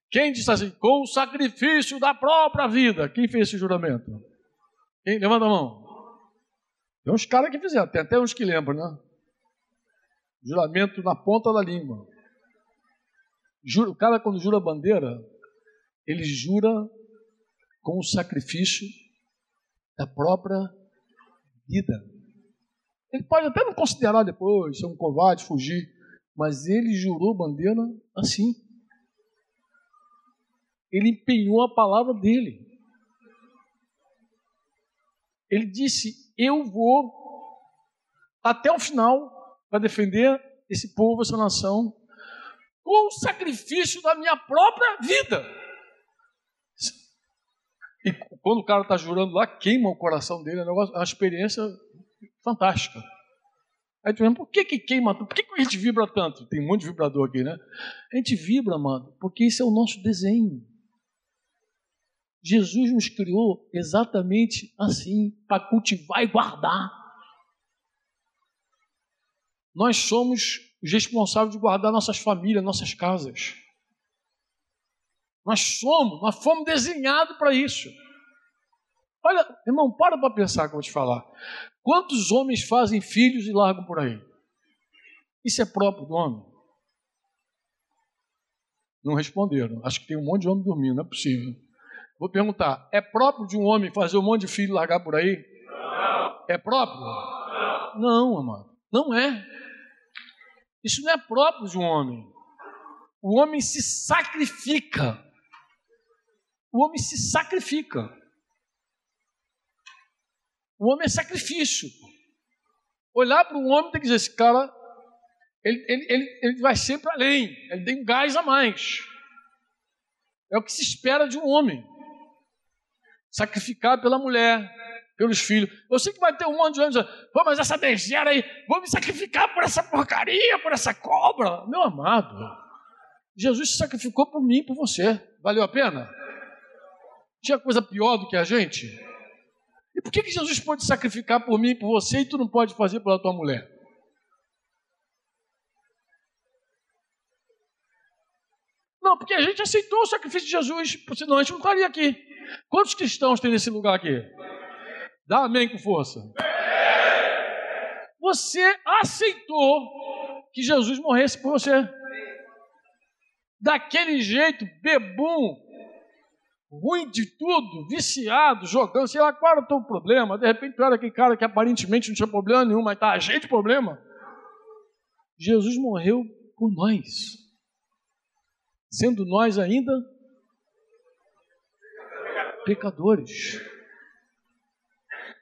Quem disse assim? Com o sacrifício da própria vida. Quem fez esse juramento? Quem? Levanta a mão. Tem uns caras que fizeram, tem até uns que lembram, né? Juramento na ponta da língua. O cara, quando jura bandeira, ele jura com o sacrifício da própria vida. Ele pode até não considerar depois ser um covarde, fugir, mas ele jurou bandeira assim. Ele empenhou a palavra dele. Ele disse: Eu vou até o final para defender esse povo, essa nação, com o sacrifício da minha própria vida. E quando o cara está jurando lá, queima o coração dele, é, é uma experiência fantástica. Aí tu pensa, por que, que queima? Por que, que a gente vibra tanto? Tem de vibrador aqui, né? A gente vibra, mano, porque isso é o nosso desenho. Jesus nos criou exatamente assim, para cultivar e guardar. Nós somos os responsáveis de guardar nossas famílias, nossas casas. Nós somos, nós fomos desenhados para isso. Olha, irmão, para para pensar que eu vou te falar. Quantos homens fazem filhos e largam por aí? Isso é próprio do homem? Não responderam. Acho que tem um monte de homem dormindo, não é possível. Vou perguntar: é próprio de um homem fazer um monte de filho e largar por aí? Não. É próprio? Não, não amado. Não é. Isso não é próprio de um homem. O homem se sacrifica o homem se sacrifica. O homem é sacrifício. Olhar para um homem tem que dizer: esse cara, ele, ele, ele, ele vai sempre além, ele tem um gás a mais. É o que se espera de um homem. Sacrificar pela mulher, pelos filhos. Eu sei que vai ter um monte de homens dizendo, mas essa megera aí, vou me sacrificar por essa porcaria, por essa cobra. Meu amado, Jesus se sacrificou por mim por você. Valeu a pena? Tinha coisa pior do que a gente? E por que, que Jesus pode sacrificar por mim e por você e tu não pode fazer pela tua mulher? Não, porque a gente aceitou o sacrifício de Jesus, senão a gente não estaria aqui. Quantos cristãos tem nesse lugar aqui? Dá amém com força. Você aceitou que Jesus morresse por você. Daquele jeito, bebum, ruim de tudo, viciado, jogando, sei lá qual era o teu problema. De repente, tu era aquele cara que aparentemente não tinha problema nenhum, mas tá cheio de problema. Jesus morreu por nós, sendo nós ainda pecadores.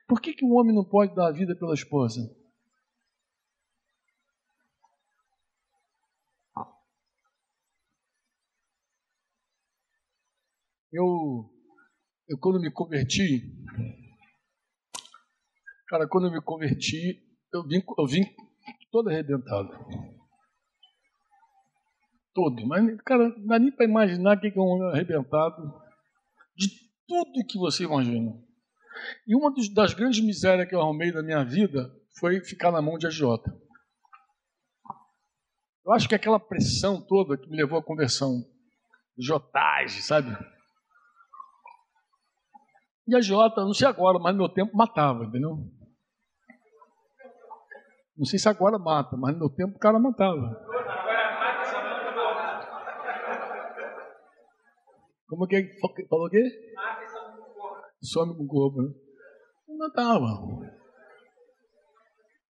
Por que, que o homem não pode dar a vida pela esposa? Eu, eu quando me converti, cara, quando eu me converti, eu vim, eu vim todo arrebentado. Todo. Mas, cara, não dá nem para imaginar o que é um homem arrebentado de tudo que você imagina. E uma das grandes misérias que eu arrumei na minha vida foi ficar na mão de agiota. Eu acho que aquela pressão toda que me levou à conversão, jotagem, sabe? E a Jota, não sei agora, mas no meu tempo matava, entendeu? Não sei se agora mata, mas no meu tempo o cara matava. Como que é falou o quê? Some com o corpo, né? Matava.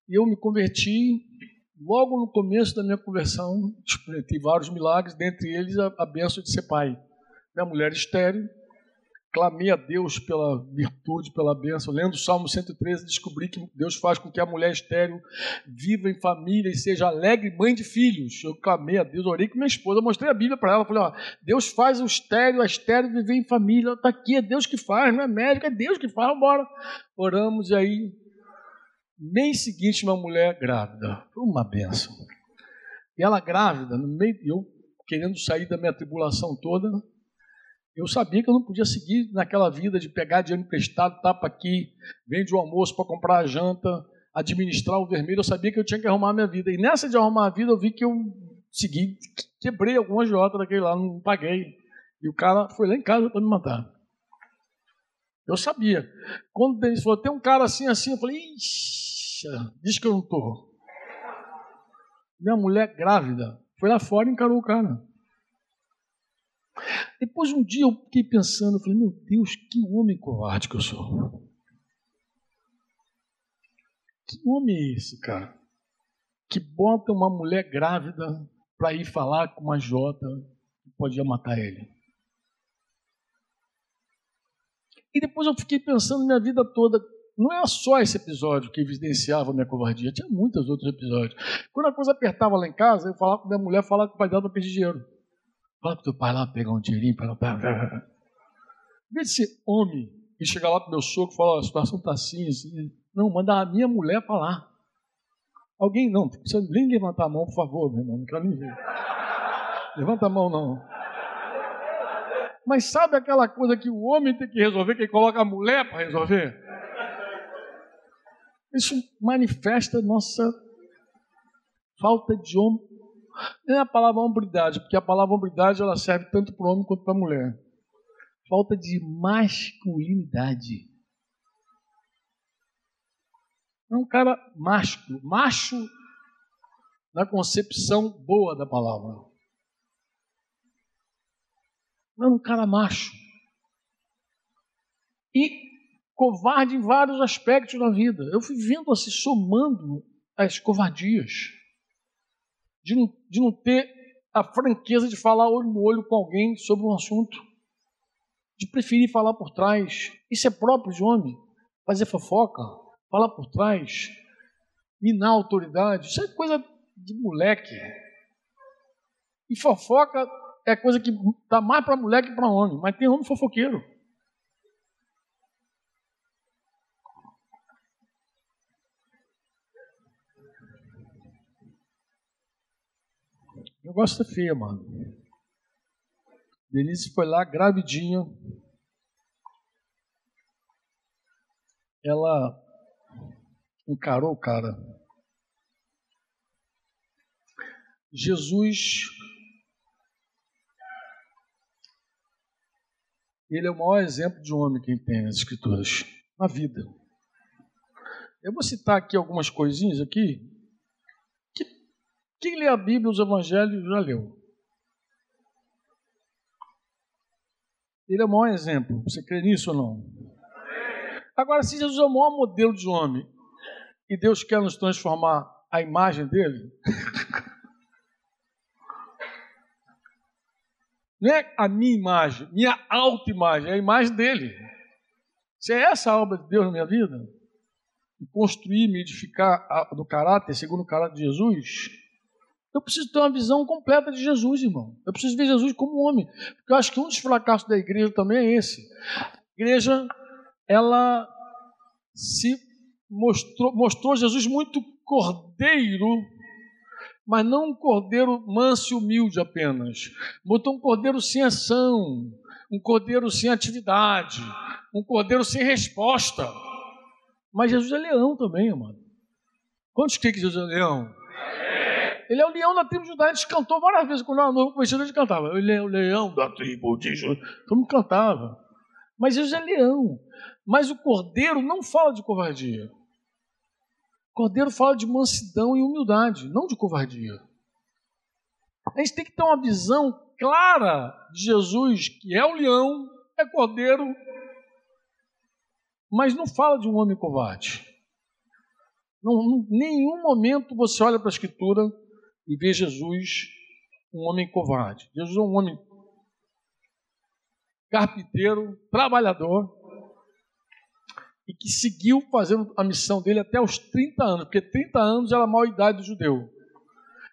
E eu me converti logo no começo da minha conversão, experimentei vários milagres, dentre eles a, a benção de ser pai. Minha mulher estéreo, clamei a Deus pela virtude, pela bênção. Lendo o Salmo 113, descobri que Deus faz com que a mulher estéril viva em família e seja alegre mãe de filhos. Eu clamei a Deus, orei com minha esposa, mostrei a Bíblia para ela. Falei: ó, Deus faz o estéril, a estéril viver em família. Está aqui, é Deus que faz, não é médico, é Deus que faz. Bora. Oramos e aí, mês seguinte, uma mulher grávida. Uma benção. E ela grávida, no meio, eu querendo sair da minha tribulação toda, eu sabia que eu não podia seguir naquela vida de pegar dinheiro emprestado, tapa aqui, vende o almoço para comprar a janta, administrar o vermelho. Eu sabia que eu tinha que arrumar a minha vida. E nessa de arrumar a vida, eu vi que eu segui, quebrei algumas jotas daquele lá, não paguei. E o cara foi lá em casa para me matar. Eu sabia. Quando ele falou, tem um cara assim, assim, eu falei, ixi, diz que eu não estou. Minha mulher grávida foi lá fora e encarou o cara. Depois um dia eu fiquei pensando, eu falei, meu Deus, que homem covarde que eu sou. Que homem é esse, cara? Que bota uma mulher grávida para ir falar com uma jota que podia matar ele. E depois eu fiquei pensando minha vida toda, não é só esse episódio que evidenciava minha covardia, tinha muitos outros episódios. Quando a coisa apertava lá em casa, eu falava com minha mulher, falava com o pai dela para pedir dinheiro. Fala pro teu pai lá pegar um dinheirinho para. Vez de ser homem e chegar lá pro meu sogro e falar: a situação está assim, assim. Não, manda a minha mulher falar. Alguém não, precisa nem levantar a mão, por favor, meu irmão, não quero nem ver. Levanta a mão, não. Mas sabe aquela coisa que o homem tem que resolver, que ele coloca a mulher para resolver? Isso manifesta nossa falta de nem a palavra hombridade, porque a palavra hombridade ela serve tanto para o homem quanto para a mulher. Falta de masculinidade. É um cara macho, macho na concepção boa da palavra. Não é um cara macho. E covarde em vários aspectos da vida. Eu fui vendo assim, somando as covardias de não, de não ter a franqueza de falar olho no olho com alguém sobre um assunto, de preferir falar por trás. Isso é próprio de homem. Fazer fofoca, falar por trás, minar a autoridade. Isso é coisa de moleque. E fofoca é coisa que dá mais para moleque que para homem, mas tem homem fofoqueiro. O negócio é feio, mano. Denise foi lá, gravidinha. Ela encarou o cara. Jesus ele é o maior exemplo de homem que tem nas escrituras, na vida. Eu vou citar aqui algumas coisinhas aqui. Que, quem lê a Bíblia, os evangelhos, já leu. Ele é o maior exemplo. Você crê nisso ou não? Agora, se Jesus é o maior modelo de homem e Deus quer nos transformar a imagem dele, não é a minha imagem, minha autoimagem, é a imagem dele. Se é essa a obra de Deus na minha vida, construir, me edificar do caráter, segundo o caráter de Jesus, eu preciso ter uma visão completa de Jesus, irmão. Eu preciso ver Jesus como homem. Porque eu acho que um dos fracassos da igreja também é esse. A igreja, ela se mostrou, mostrou Jesus muito cordeiro, mas não um cordeiro manso e humilde apenas. Botou um cordeiro sem ação, um cordeiro sem atividade, um cordeiro sem resposta. Mas Jesus é leão também, amado. Quantos que Jesus é leão? Ele é o leão da tribo de Judá. A gente cantou várias vezes. Quando era novo conhecido, a gente cantava. Ele é o leão da tribo de Judá. Todo mundo cantava. Mas Jesus é leão. Mas o cordeiro não fala de covardia. O cordeiro fala de mansidão e humildade, não de covardia. A gente tem que ter uma visão clara de Jesus, que é o leão, é cordeiro, mas não fala de um homem covarde. Em nenhum momento você olha para a Escritura e vê Jesus um homem covarde. Jesus é um homem carpinteiro, trabalhador, e que seguiu fazendo a missão dele até os 30 anos, porque 30 anos era a maior idade do judeu.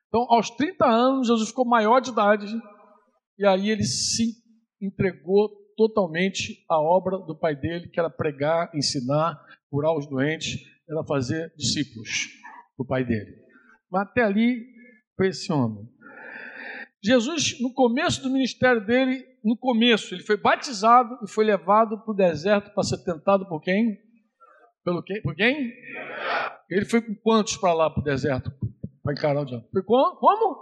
Então, aos 30 anos, Jesus ficou maior de idade, e aí ele se entregou totalmente à obra do pai dele, que era pregar, ensinar, curar os doentes, era fazer discípulos do pai dele. Mas até ali foi esse homem. Jesus, no começo do ministério dele, no começo, ele foi batizado e foi levado para o deserto para ser tentado por quem? Pelo quem? Por quem? Ele foi com quantos para lá para o deserto? Para encarar o diabo? Foi com, como?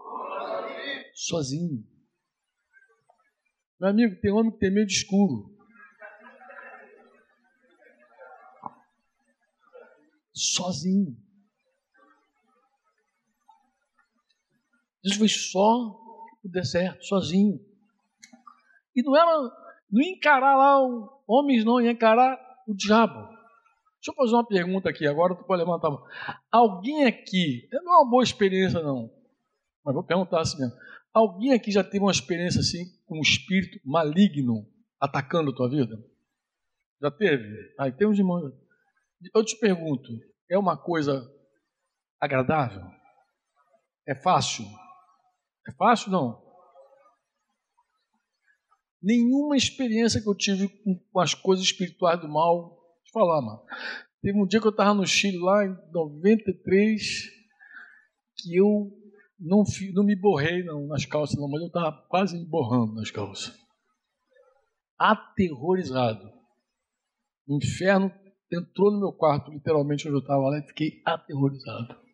Sozinho. Meu amigo, tem homem que tem medo de escuro. Sozinho. Jesus foi só o deserto, sozinho. E não era, não ia encarar lá o, homens, não, ia encarar o diabo. Deixa eu fazer uma pergunta aqui, agora tu pode levantar a mão. Alguém aqui, não é uma boa experiência não, mas vou perguntar assim mesmo. Alguém aqui já teve uma experiência assim com um espírito maligno atacando a tua vida? Já teve? Aí tem uns irmãos. Eu te pergunto, é uma coisa agradável? É fácil? É fácil não? Nenhuma experiência que eu tive com as coisas espirituais do mal. Te falar, mano. Teve um dia que eu estava no Chile, lá em 93, que eu não, não me borrei não, nas calças, não, mas eu estava quase me borrando nas calças. Aterrorizado. O inferno entrou no meu quarto, literalmente, onde eu estava lá, e fiquei aterrorizado.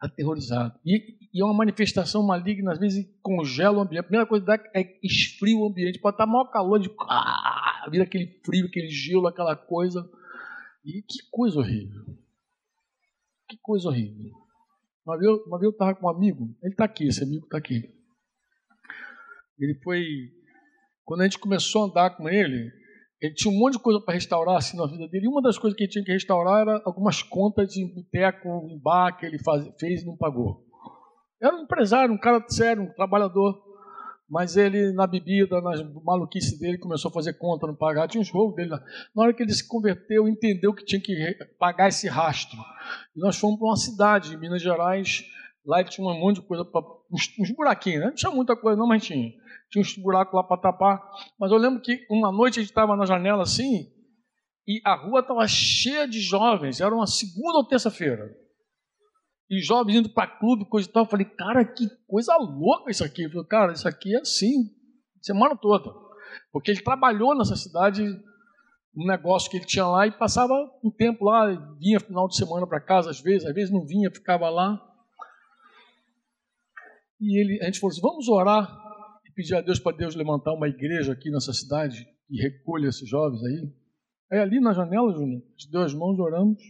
Aterrorizado. E, e, é uma manifestação maligna, às vezes congela o ambiente. A primeira coisa que dá é esfria o ambiente. Pode estar maior calor, de ah, vira aquele frio, aquele gelo, aquela coisa. E que coisa horrível. Que coisa horrível. Uma vez, uma vez eu estava com um amigo, ele está aqui, esse amigo está aqui. Ele foi. Quando a gente começou a andar com ele, ele tinha um monte de coisa para restaurar assim na vida dele. E uma das coisas que ele tinha que restaurar era algumas contas em boteco, em bar que ele faz, fez e não pagou. Era um empresário, um cara sério, um trabalhador. Mas ele, na bebida, nas maluquice dele, começou a fazer conta, não pagar. Tinha uns roubos dele lá. Na hora que ele se converteu, entendeu que tinha que pagar esse rastro. E nós fomos para uma cidade, em Minas Gerais. Lá ele tinha um monte de coisa, pra, uns, uns buraquinhos, né? Não tinha muita coisa, não, mas tinha. Tinha uns buracos lá para tapar. Mas eu lembro que uma noite a gente estava na janela assim, e a rua estava cheia de jovens. Era uma segunda ou terça-feira e jovens indo para clube, coisa e tal. Eu falei, cara, que coisa louca isso aqui. Eu falei, cara, isso aqui é assim, semana toda. Porque ele trabalhou nessa cidade, um negócio que ele tinha lá, e passava um tempo lá, vinha final de semana para casa, às vezes, às vezes não vinha, ficava lá. E ele, a gente falou assim: vamos orar pedir a Deus para Deus levantar uma igreja aqui nessa cidade e recolha esses jovens aí. Aí ali na janela, Júnior, de duas mãos oramos.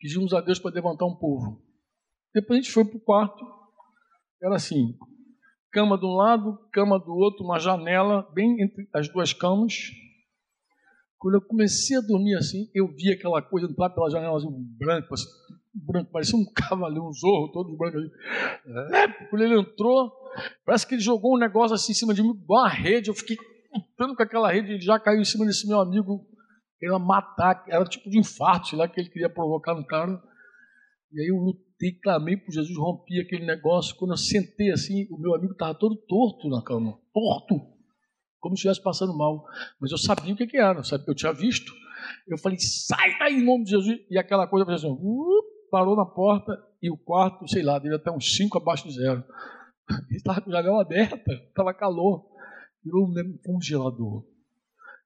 Pedimos a Deus para levantar um povo. Depois a gente foi para o quarto. Era assim: cama de um lado, cama do outro, uma janela bem entre as duas camas. Quando eu comecei a dormir assim, eu vi aquela coisa entrar pela janela assim, branco, assim, branco, parecia um cavaleiro, um zorro todo branco ali. É, quando ele entrou, parece que ele jogou um negócio assim em cima de mim, uma rede. Eu fiquei lutando com aquela rede, ele já caiu em cima desse meu amigo. Ia matar, era tipo de infarto lá que ele queria provocar no cara. E aí eu lutei, clamei por Jesus, rompi aquele negócio. Quando eu sentei assim, o meu amigo estava todo torto na cama, torto, como se estivesse passando mal. Mas eu sabia o que, que era, eu tinha visto. Eu falei, sai daí em nome de Jesus. E aquela coisa, assim, uh, parou na porta e o quarto, sei lá, devia até uns 5 abaixo de zero. Estava com a janela aberta, estava calor. Virou um congelador.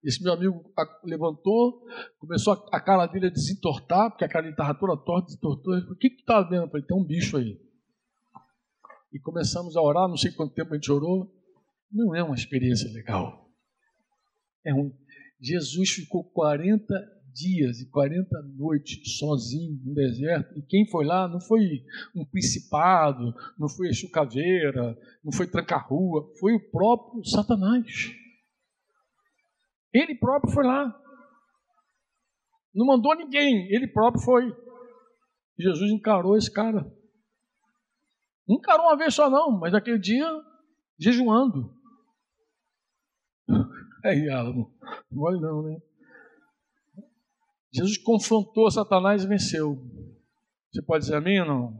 Esse meu amigo levantou, começou a, a cara dele a desentortar, porque a cara dele estava toda torta, desentortou. Ele falou, o que que está vendo? Eu falei, tem um bicho aí. E começamos a orar, não sei quanto tempo a gente orou. Não é uma experiência legal. É um... Jesus ficou 40 dias e 40 noites sozinho no deserto. E quem foi lá não foi um principado, não foi a chucaveira, não foi tranca-rua, foi o próprio Satanás. Ele próprio foi lá. Não mandou ninguém, ele próprio foi. Jesus encarou esse cara. Não encarou uma vez só, não, mas naquele dia, jejuando. Aí, Alan, não olha não, né? Jesus confrontou Satanás e venceu. Você pode dizer amém ou não?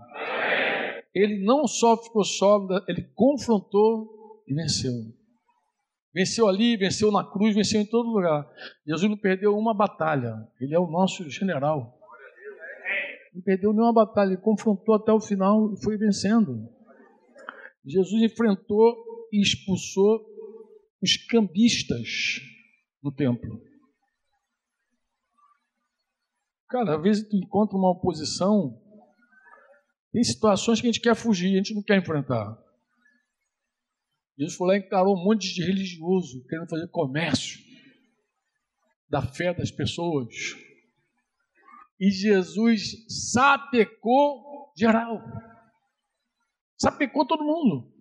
Ele não só ficou sólido, ele confrontou e venceu. Venceu ali, venceu na cruz, venceu em todo lugar. Jesus não perdeu uma batalha. Ele é o nosso general. Não perdeu nenhuma batalha, ele confrontou até o final e foi vencendo. Jesus enfrentou e expulsou os cambistas no templo. Cara, às vezes tu encontra uma oposição, tem situações que a gente quer fugir, a gente não quer enfrentar. Jesus foi lá e encarou um monte de religioso querendo fazer comércio da fé das pessoas. E Jesus sapecou geral. Sapecou todo mundo.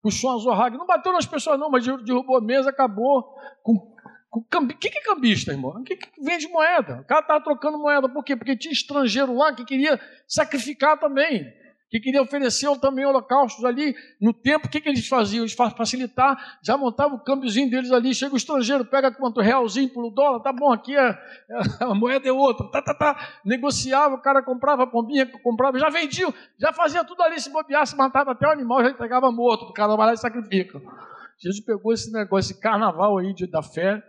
Puxou uma zorraga. Não bateu nas pessoas, não, mas derrubou a mesa, acabou com. O que, que é cambista, irmão? O que, que vende moeda? O cara estava trocando moeda. Por quê? Porque tinha estrangeiro lá que queria sacrificar também que queria oferecer também holocaustos ali no tempo, o que, que eles faziam? Eles facilitar, já montavam o câmbiozinho deles ali, chega o estrangeiro, pega quanto realzinho por dólar, tá bom, aqui a, a, moeda é outra, tá, tá, tá, negociava, o cara comprava a pombinha, comprava, já vendia, já fazia tudo ali, se bobeasse, matava até o animal, já entregava morto, o cara vai lá e sacrifica. Jesus pegou esse negócio, esse carnaval aí de, da fé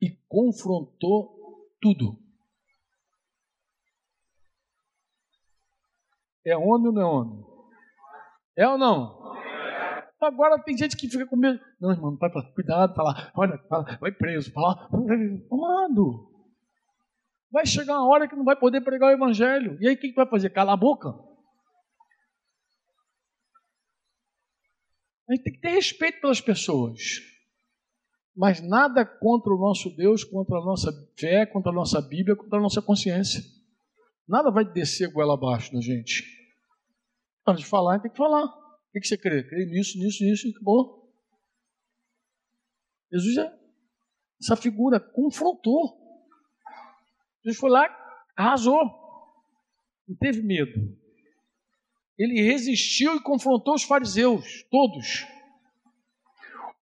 e confrontou tudo. É homem ou não é homem? É ou não? Agora tem gente que fica com medo. Não, irmão, vai pra, cuidado, fala, olha, fala, vai preso, fala, amado. Vai chegar uma hora que não vai poder pregar o evangelho. E aí o que, que vai fazer? Calar a boca? A gente tem que ter respeito pelas pessoas. Mas nada contra o nosso Deus, contra a nossa fé, contra a nossa Bíblia, contra a nossa consciência. Nada vai descer goela abaixo da gente. Antes de falar, tem que falar. O que você crê? Crê nisso, nisso, nisso e acabou. Jesus, é, essa figura, confrontou. Jesus foi lá, arrasou. Não teve medo. Ele resistiu e confrontou os fariseus, todos.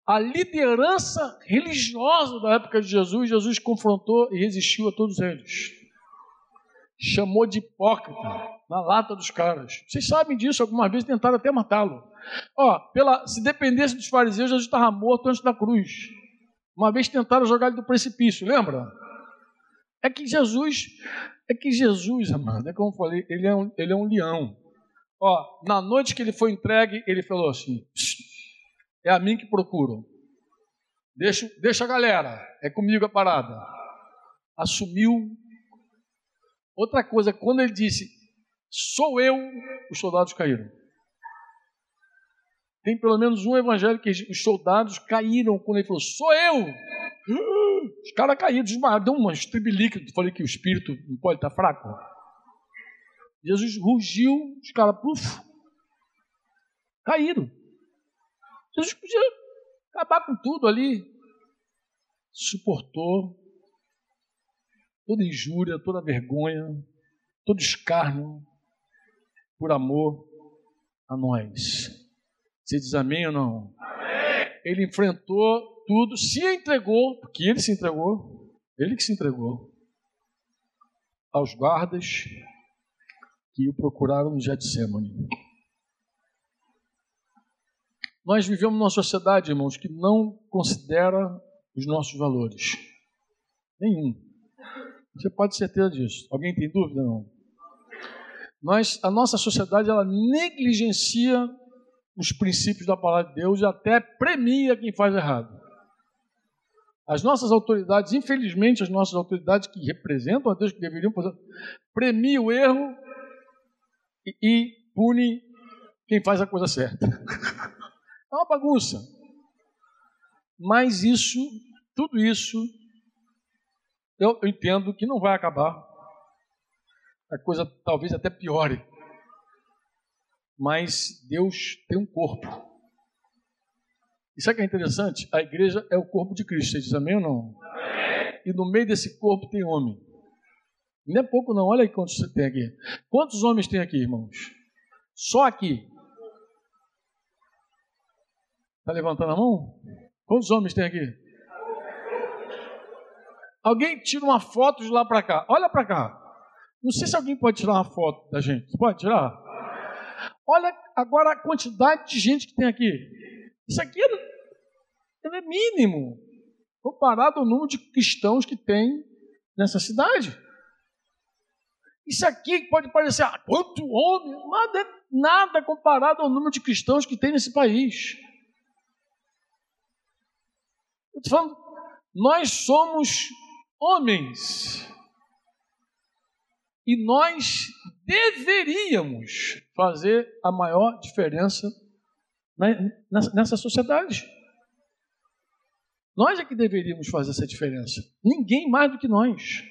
A liderança religiosa da época de Jesus, Jesus confrontou e resistiu a todos eles chamou de hipócrita na lata dos caras. Vocês sabem disso, alguma vez tentaram até matá-lo. Ó, pela, se dependesse dos fariseus, Jesus estava morto antes da cruz. Uma vez tentaram jogar ele do precipício, lembra? É que Jesus, é que Jesus, amado, é como eu falei, ele é um, ele é um leão. Ó, na noite que ele foi entregue, ele falou assim: é a mim que procuram. Deixa, deixa a galera, é comigo a parada. Assumiu Outra coisa, quando ele disse, sou eu, os soldados caíram. Tem pelo menos um evangelho que os soldados caíram quando ele falou: Sou eu! Os caras caíram, desmaiaram, deu uma estribilica. Falei que o espírito não pode estar fraco. Jesus rugiu, os caras, puf, caíram. Jesus podia acabar com tudo ali. Suportou toda injúria, toda vergonha, todo escárnio, por amor a nós. Você diz amém ou não? Amém. Ele enfrentou tudo, se entregou, porque ele se entregou, ele que se entregou aos guardas que o procuraram no Getsemane. Nós vivemos numa sociedade, irmãos, que não considera os nossos valores. Nenhum. Você pode ter certeza disso. Alguém tem dúvida? Não. Nós, a nossa sociedade, ela negligencia os princípios da palavra de Deus e até premia quem faz errado. As nossas autoridades, infelizmente, as nossas autoridades que representam a Deus, que deveriam premiam o erro e, e pune quem faz a coisa certa. É uma bagunça. Mas isso, tudo isso, eu, eu entendo que não vai acabar. A coisa talvez até piore. Mas Deus tem um corpo. E sabe o que é interessante? A igreja é o corpo de Cristo. Você diz amém ou não? Amém. E no meio desse corpo tem homem. Não é pouco, não. Olha aí quantos você tem aqui. Quantos homens tem aqui, irmãos? Só aqui. Está levantando a mão? Quantos homens tem aqui? Alguém tira uma foto de lá para cá. Olha para cá. Não sei se alguém pode tirar uma foto da gente. Pode tirar? Olha agora a quantidade de gente que tem aqui. Isso aqui é mínimo comparado ao número de cristãos que tem nessa cidade. Isso aqui pode parecer, ah, quanto homem, nada, nada comparado ao número de cristãos que tem nesse país. Eu estou falando, nós somos homens. E nós deveríamos fazer a maior diferença nessa sociedade. Nós é que deveríamos fazer essa diferença. Ninguém mais do que nós.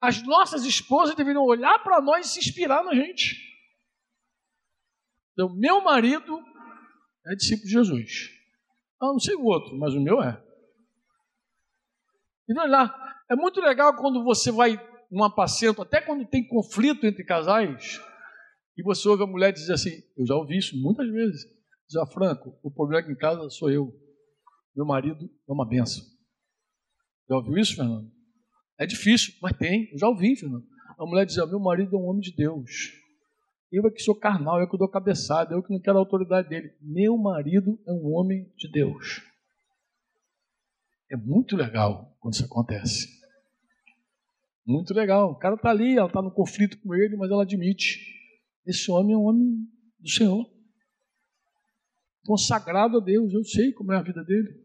As nossas esposas deveriam olhar para nós e se inspirar na gente. Então, meu marido é discípulo de Jesus. Eu não sei o outro, mas o meu é. E lá, é muito legal quando você vai num apacento, até quando tem conflito entre casais, e você ouve a mulher dizer assim, eu já ouvi isso muitas vezes, já Franco, o problema aqui em casa sou eu, meu marido é uma benção. Já ouviu isso, Fernando? É difícil, mas tem, eu já ouvi, Fernando. A mulher dizia, meu marido é um homem de Deus. Eu é que sou carnal, eu é que dou cabeçada, eu que não quero a autoridade dele. Meu marido é um homem de Deus. É muito legal quando isso acontece. Muito legal. O cara está ali, ela está no conflito com ele, mas ela admite. Esse homem é um homem do Senhor. Consagrado a Deus, eu sei como é a vida dele.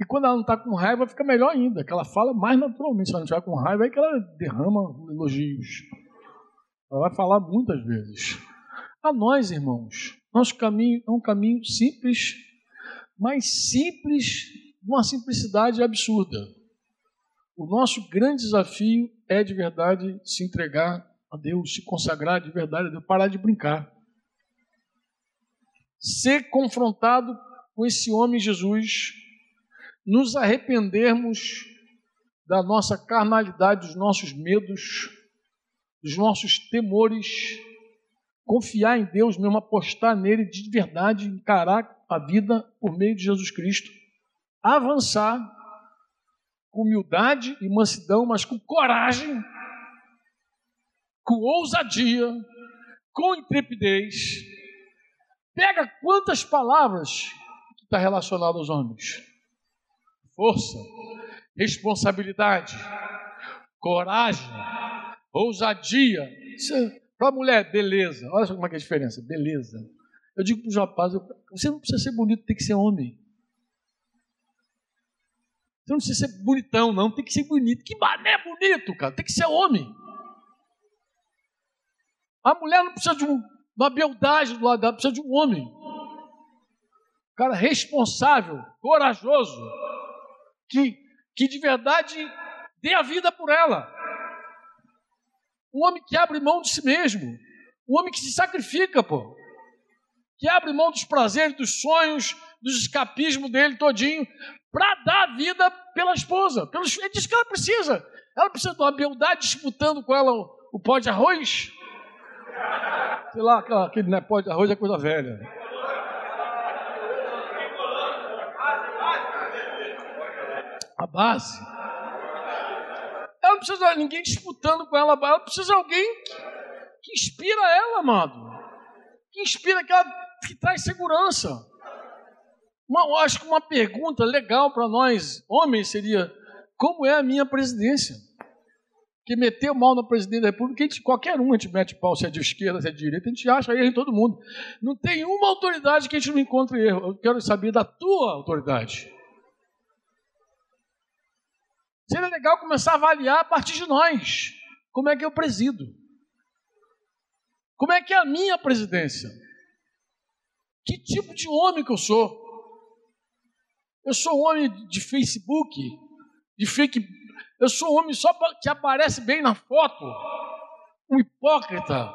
E quando ela não está com raiva, fica melhor ainda, que ela fala mais naturalmente. Se ela não estiver com raiva, é que ela derrama elogios. Ela vai falar muitas vezes. A nós, irmãos, nosso caminho é um caminho simples, mas simples, uma simplicidade absurda. O nosso grande desafio é de verdade se entregar a Deus, se consagrar de verdade a Deus, parar de brincar. Ser confrontado com esse homem Jesus, nos arrependermos da nossa carnalidade, dos nossos medos, dos nossos temores, confiar em Deus mesmo, apostar nele de verdade, encarar a vida por meio de Jesus Cristo, avançar com humildade e mansidão, mas com coragem, com ousadia, com intrepidez. Pega quantas palavras que está relacionado aos homens: força, responsabilidade, coragem, ousadia. É, para a mulher, beleza. Olha só como é que é a diferença. Beleza. Eu digo para os rapazes, você não precisa ser bonito, tem que ser homem. Você não precisa ser bonitão, não. Tem que ser bonito. Que mané bonito, cara. Tem que ser homem. A mulher não precisa de um uma beldade do lado dela, precisa de um homem. Um cara responsável, corajoso, que, que de verdade dê a vida por ela. Um homem que abre mão de si mesmo. Um homem que se sacrifica, pô. Que abre mão dos prazeres, dos sonhos, dos escapismos dele todinho, para dar vida pela esposa. Pelos, é disso que ela precisa. Ela precisa de uma beldade disputando com ela o, o pó de arroz. Sei lá, aquele né, pó de arroz é coisa velha. A base. Precisa de ninguém disputando com ela. Ela precisa de alguém que, que inspira ela, amado. Que inspira, que, ela, que traz segurança. Uma, acho que uma pergunta legal para nós, homens, seria: como é a minha presidência? Que meteu mal na presidente da República, gente, qualquer um a gente mete pau, se é de esquerda, se é de direita, a gente acha erro em todo mundo. Não tem uma autoridade que a gente não encontre erro. Eu quero saber da tua autoridade. Seria legal começar a avaliar a partir de nós. Como é que eu presido? Como é que é a minha presidência? Que tipo de homem que eu sou? Eu sou um homem de Facebook, de fake. Eu sou um homem só que aparece bem na foto. Um hipócrita.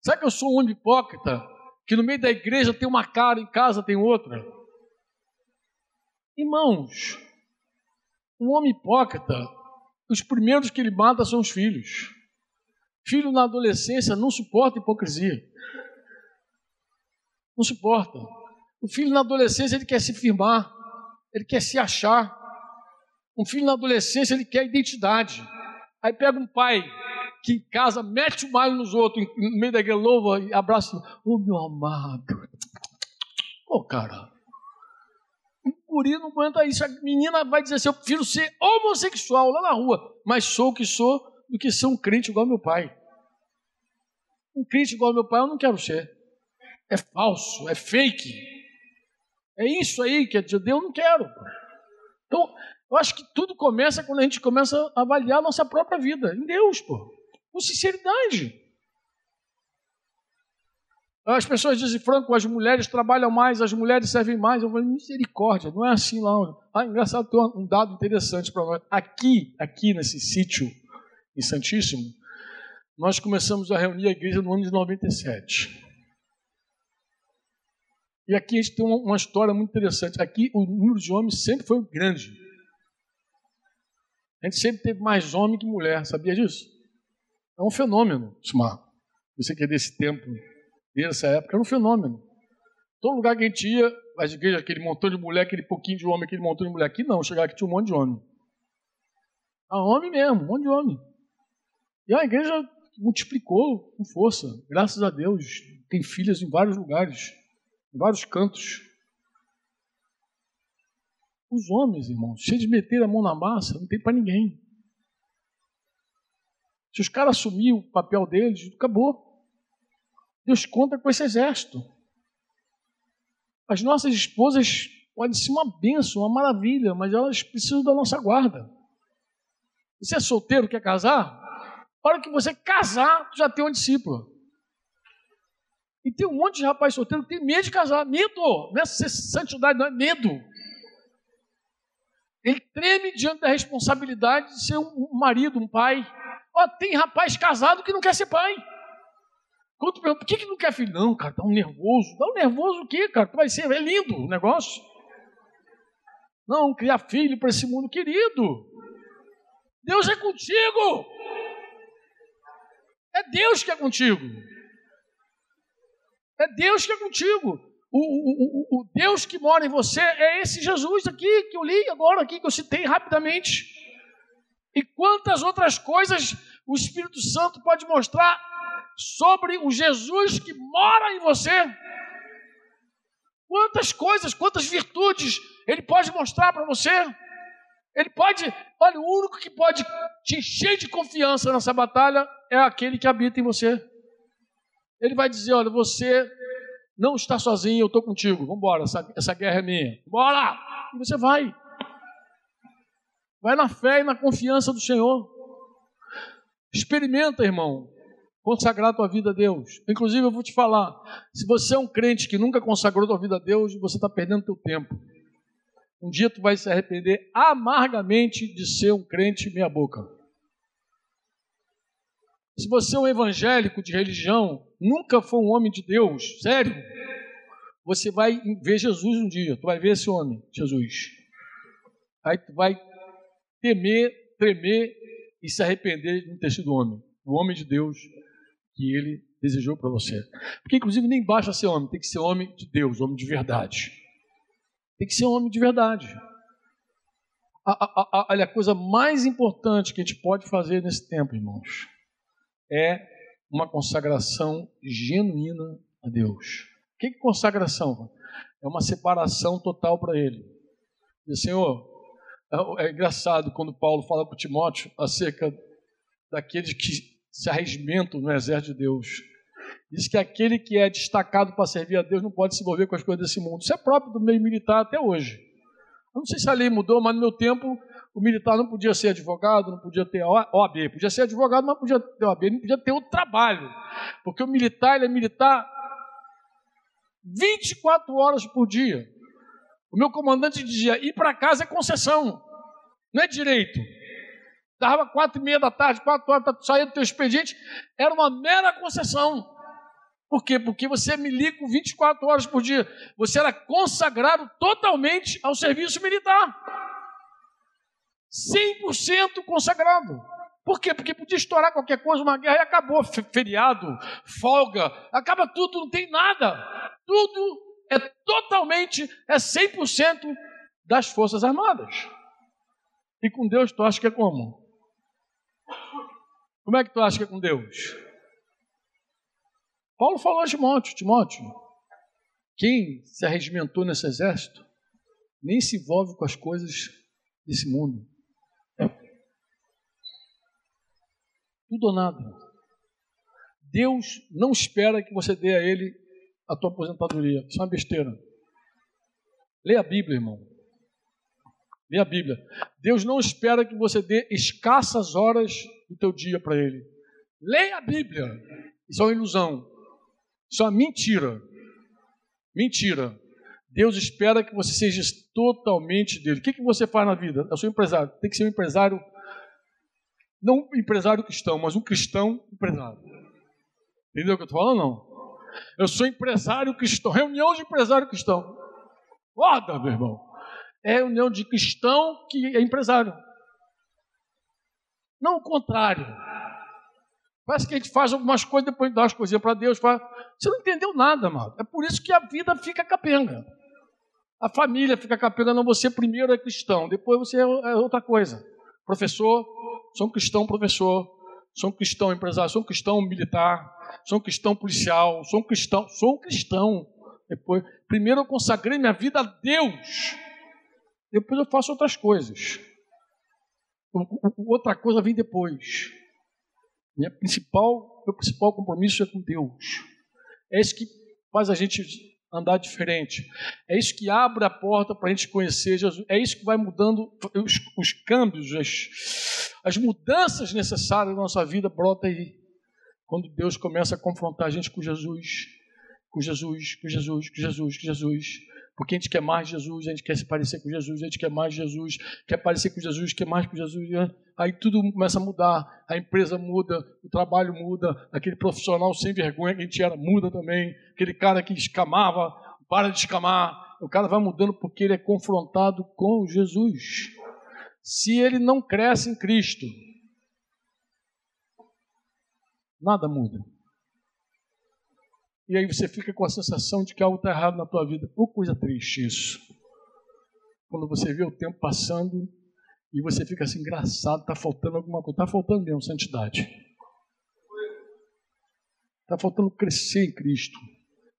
Sabe que eu sou um homem hipócrita? Que no meio da igreja tem uma cara, em casa tem outra. Irmãos, um homem hipócrita, os primeiros que ele mata são os filhos. Filho na adolescência não suporta hipocrisia. Não suporta. O filho na adolescência ele quer se firmar ele quer se achar. Um filho na adolescência, ele quer identidade. Aí pega um pai que em casa mete o malho nos outros, no meio daquele louva e abraça. Ô oh, meu amado. Ô oh, cara. Guri não aguenta isso. A menina vai dizer assim: eu prefiro ser homossexual lá na rua, mas sou o que sou do que ser um crente igual meu pai. Um crente igual meu pai eu não quero ser. É falso, é fake. É isso aí que é de Deus, eu não quero. Então, eu acho que tudo começa quando a gente começa a avaliar a nossa própria vida, em Deus, pô. Com sinceridade. As pessoas dizem, Franco, as mulheres trabalham mais, as mulheres servem mais. Eu falo, misericórdia, não é assim lá. Ah, engraçado, tem um dado interessante para nós. Aqui, aqui nesse sítio, em Santíssimo, nós começamos a reunir a igreja no ano de 97. E aqui a gente tem uma história muito interessante. Aqui o número de homens sempre foi grande. A gente sempre teve mais homem que mulher, sabia disso? É um fenômeno, Sumar. Você que é desse tempo, dessa época, era um fenômeno. Todo lugar que a gente ia, as igrejas, aquele montão de mulher, aquele pouquinho de homem, aquele montão de mulher. Aqui não, chegar aqui tinha um monte de homem. Ah, homem mesmo, um monte de homem. E a igreja multiplicou com força, graças a Deus. Tem filhas em vários lugares em vários cantos. Os homens, irmãos, cheios de meter a mão na massa, não tem para ninguém. Se os caras assumirem o papel deles, acabou. Deus conta com esse exército. As nossas esposas podem ser uma benção, uma maravilha, mas elas precisam da nossa guarda. Você é solteiro, quer casar? A hora que você casar, já tem uma discípula. E tem um monte de rapaz solteiro que tem medo de casar. Medo! Nessa é santidade não é medo. Ele treme diante da responsabilidade de ser um marido, um pai. Ó, tem rapaz casado que não quer ser pai. Pergunta, por que, que não quer filho? Não, cara, tá um nervoso. Tá um nervoso o quê, cara? Vai ser, é lindo o negócio. Não, criar filho para esse mundo querido. Deus é contigo. É Deus que é contigo. É Deus que é contigo. O, o, o, o, Deus que mora em você é esse Jesus aqui que eu li agora, aqui que eu citei rapidamente. E quantas outras coisas o Espírito Santo pode mostrar sobre o Jesus que mora em você? Quantas coisas, quantas virtudes ele pode mostrar para você? Ele pode, olha, o único que pode te encher de confiança nessa batalha é aquele que habita em você. Ele vai dizer: Olha, você não está sozinho, eu estou contigo. Vamos embora, essa, essa guerra é minha. Bora! E você vai. Vai na fé e na confiança do Senhor. Experimenta, irmão. Consagrar tua vida a Deus. Inclusive, eu vou te falar: se você é um crente que nunca consagrou tua vida a Deus, você está perdendo teu tempo. Um dia tu vai se arrepender amargamente de ser um crente meia-boca. Se você é um evangélico de religião, nunca foi um homem de Deus, sério, você vai ver Jesus um dia, tu vai ver esse homem, Jesus. Aí tu vai temer, tremer e se arrepender de não ter sido homem. O homem de Deus que ele desejou para você. Porque, inclusive, nem basta ser homem, tem que ser homem de Deus, homem de verdade. Tem que ser homem de verdade. A, a, a, a coisa mais importante que a gente pode fazer nesse tempo, irmãos, é uma consagração genuína a Deus. O que é consagração? É uma separação total para Ele. Diz, Senhor, é, é engraçado quando Paulo fala para Timóteo acerca daqueles que se arregimentam no exército de Deus. Diz que aquele que é destacado para servir a Deus não pode se envolver com as coisas desse mundo. Isso é próprio do meio militar até hoje. Eu não sei se a lei mudou, mas no meu tempo o militar não podia ser advogado, não podia ter OAB. Podia ser advogado, mas podia ter OAB, não podia ter outro trabalho. Porque o militar, ele é militar 24 horas por dia. O meu comandante dizia: ir para casa é concessão, não é direito. Dava quatro e meia da tarde, quatro horas, saía do teu expediente, era uma mera concessão. Por quê? Porque você é milico 24 horas por dia. Você era consagrado totalmente ao serviço militar. 100% consagrado. Por quê? Porque podia estourar qualquer coisa, uma guerra e acabou. Feriado, folga, acaba tudo, não tem nada. Tudo é totalmente, é 100% das Forças Armadas. E com Deus tu acha que é como? Como é que tu acha que é com Deus? Paulo falou a Timóteo, Timóteo, quem se arregimentou nesse exército nem se envolve com as coisas desse mundo. Tudo ou nada. Deus não espera que você dê a Ele a tua aposentadoria. Isso é uma besteira. Leia a Bíblia, irmão. Leia a Bíblia. Deus não espera que você dê escassas horas do teu dia para Ele. Leia a Bíblia. Isso é uma ilusão. Isso é uma mentira. Mentira. Deus espera que você seja totalmente dele. O que, que você faz na vida? Eu sou empresário. Tem que ser um empresário, não um empresário cristão, mas um cristão empresário. Entendeu o que eu estou falando? Não. Eu sou empresário cristão. Reunião de empresário cristão. Foda, meu irmão. É reunião de cristão que é empresário. Não o contrário. Parece que a gente faz algumas coisas, depois dá as coisinhas para Deus. Fala... Você não entendeu nada, amado. É por isso que a vida fica capenga. A família fica capenga. Não, você primeiro é cristão, depois você é, é outra coisa. Professor, sou um cristão professor, sou um cristão empresário, sou um cristão militar, sou um cristão policial, sou um cristão, sou um cristão. Depois, primeiro eu consagrei minha vida a Deus. Depois eu faço outras coisas. Outra coisa vem depois. Minha principal, meu principal compromisso é com Deus. É isso que faz a gente andar diferente. É isso que abre a porta para a gente conhecer Jesus. É isso que vai mudando os, os câmbios, as, as mudanças necessárias na nossa vida brota aí. Quando Deus começa a confrontar a gente com Jesus, com Jesus, com Jesus, com Jesus, com Jesus. Porque a gente quer mais Jesus, a gente quer se parecer com Jesus, a gente quer mais Jesus, quer parecer com Jesus, quer mais com Jesus. Né? Aí tudo começa a mudar, a empresa muda, o trabalho muda, aquele profissional sem vergonha que a gente era muda também, aquele cara que escamava, para de escamar. O cara vai mudando porque ele é confrontado com Jesus. Se ele não cresce em Cristo, nada muda. E aí você fica com a sensação de que algo está errado na tua vida. Pô, coisa triste isso. Quando você vê o tempo passando e você fica assim, engraçado, está faltando alguma coisa. Está faltando mesmo santidade. Está faltando crescer em Cristo.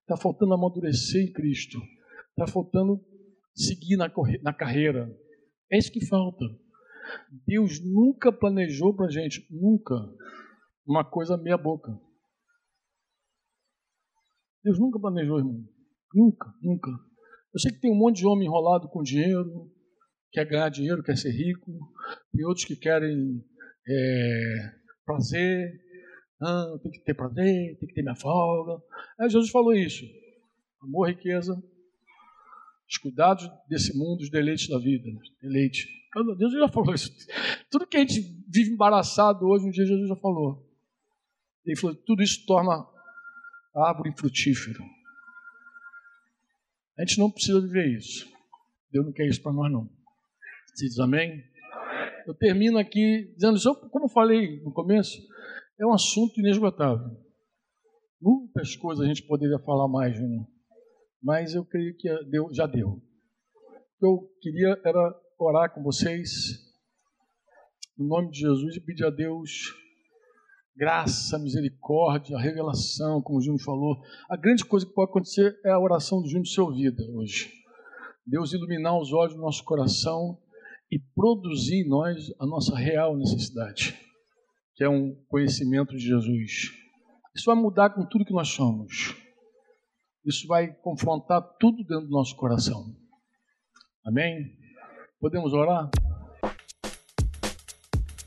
Está faltando amadurecer em Cristo. Está faltando seguir na, na carreira. É isso que falta. Deus nunca planejou para a gente, nunca, uma coisa meia boca. Deus nunca planejou, irmão. Nunca, nunca. Eu sei que tem um monte de homem enrolado com dinheiro, quer ganhar dinheiro, quer ser rico, tem outros que querem é, prazer, Ah, tem que ter prazer, tem que ter minha folga. Aí Jesus falou isso. Amor, riqueza, os cuidados desse mundo, os deleites da vida. Deleite. Deus já falou isso. Tudo que a gente vive embaraçado hoje, um dia Jesus já falou. Ele falou, tudo isso torna árvore frutífera. A gente não precisa viver isso. Deus não quer isso para nós, não. Você diz amém? Eu termino aqui dizendo isso, como eu falei no começo, é um assunto inesgotável. Muitas coisas a gente poderia falar mais, né? mas eu creio que já deu. O que eu queria era orar com vocês, no nome de Jesus, e pedir a Deus graça, misericórdia, revelação, como o Júnior falou. A grande coisa que pode acontecer é a oração do Júnior ser ouvida hoje. Deus iluminar os olhos do nosso coração e produzir em nós a nossa real necessidade, que é um conhecimento de Jesus. Isso vai mudar com tudo que nós somos. Isso vai confrontar tudo dentro do nosso coração. Amém? Podemos orar?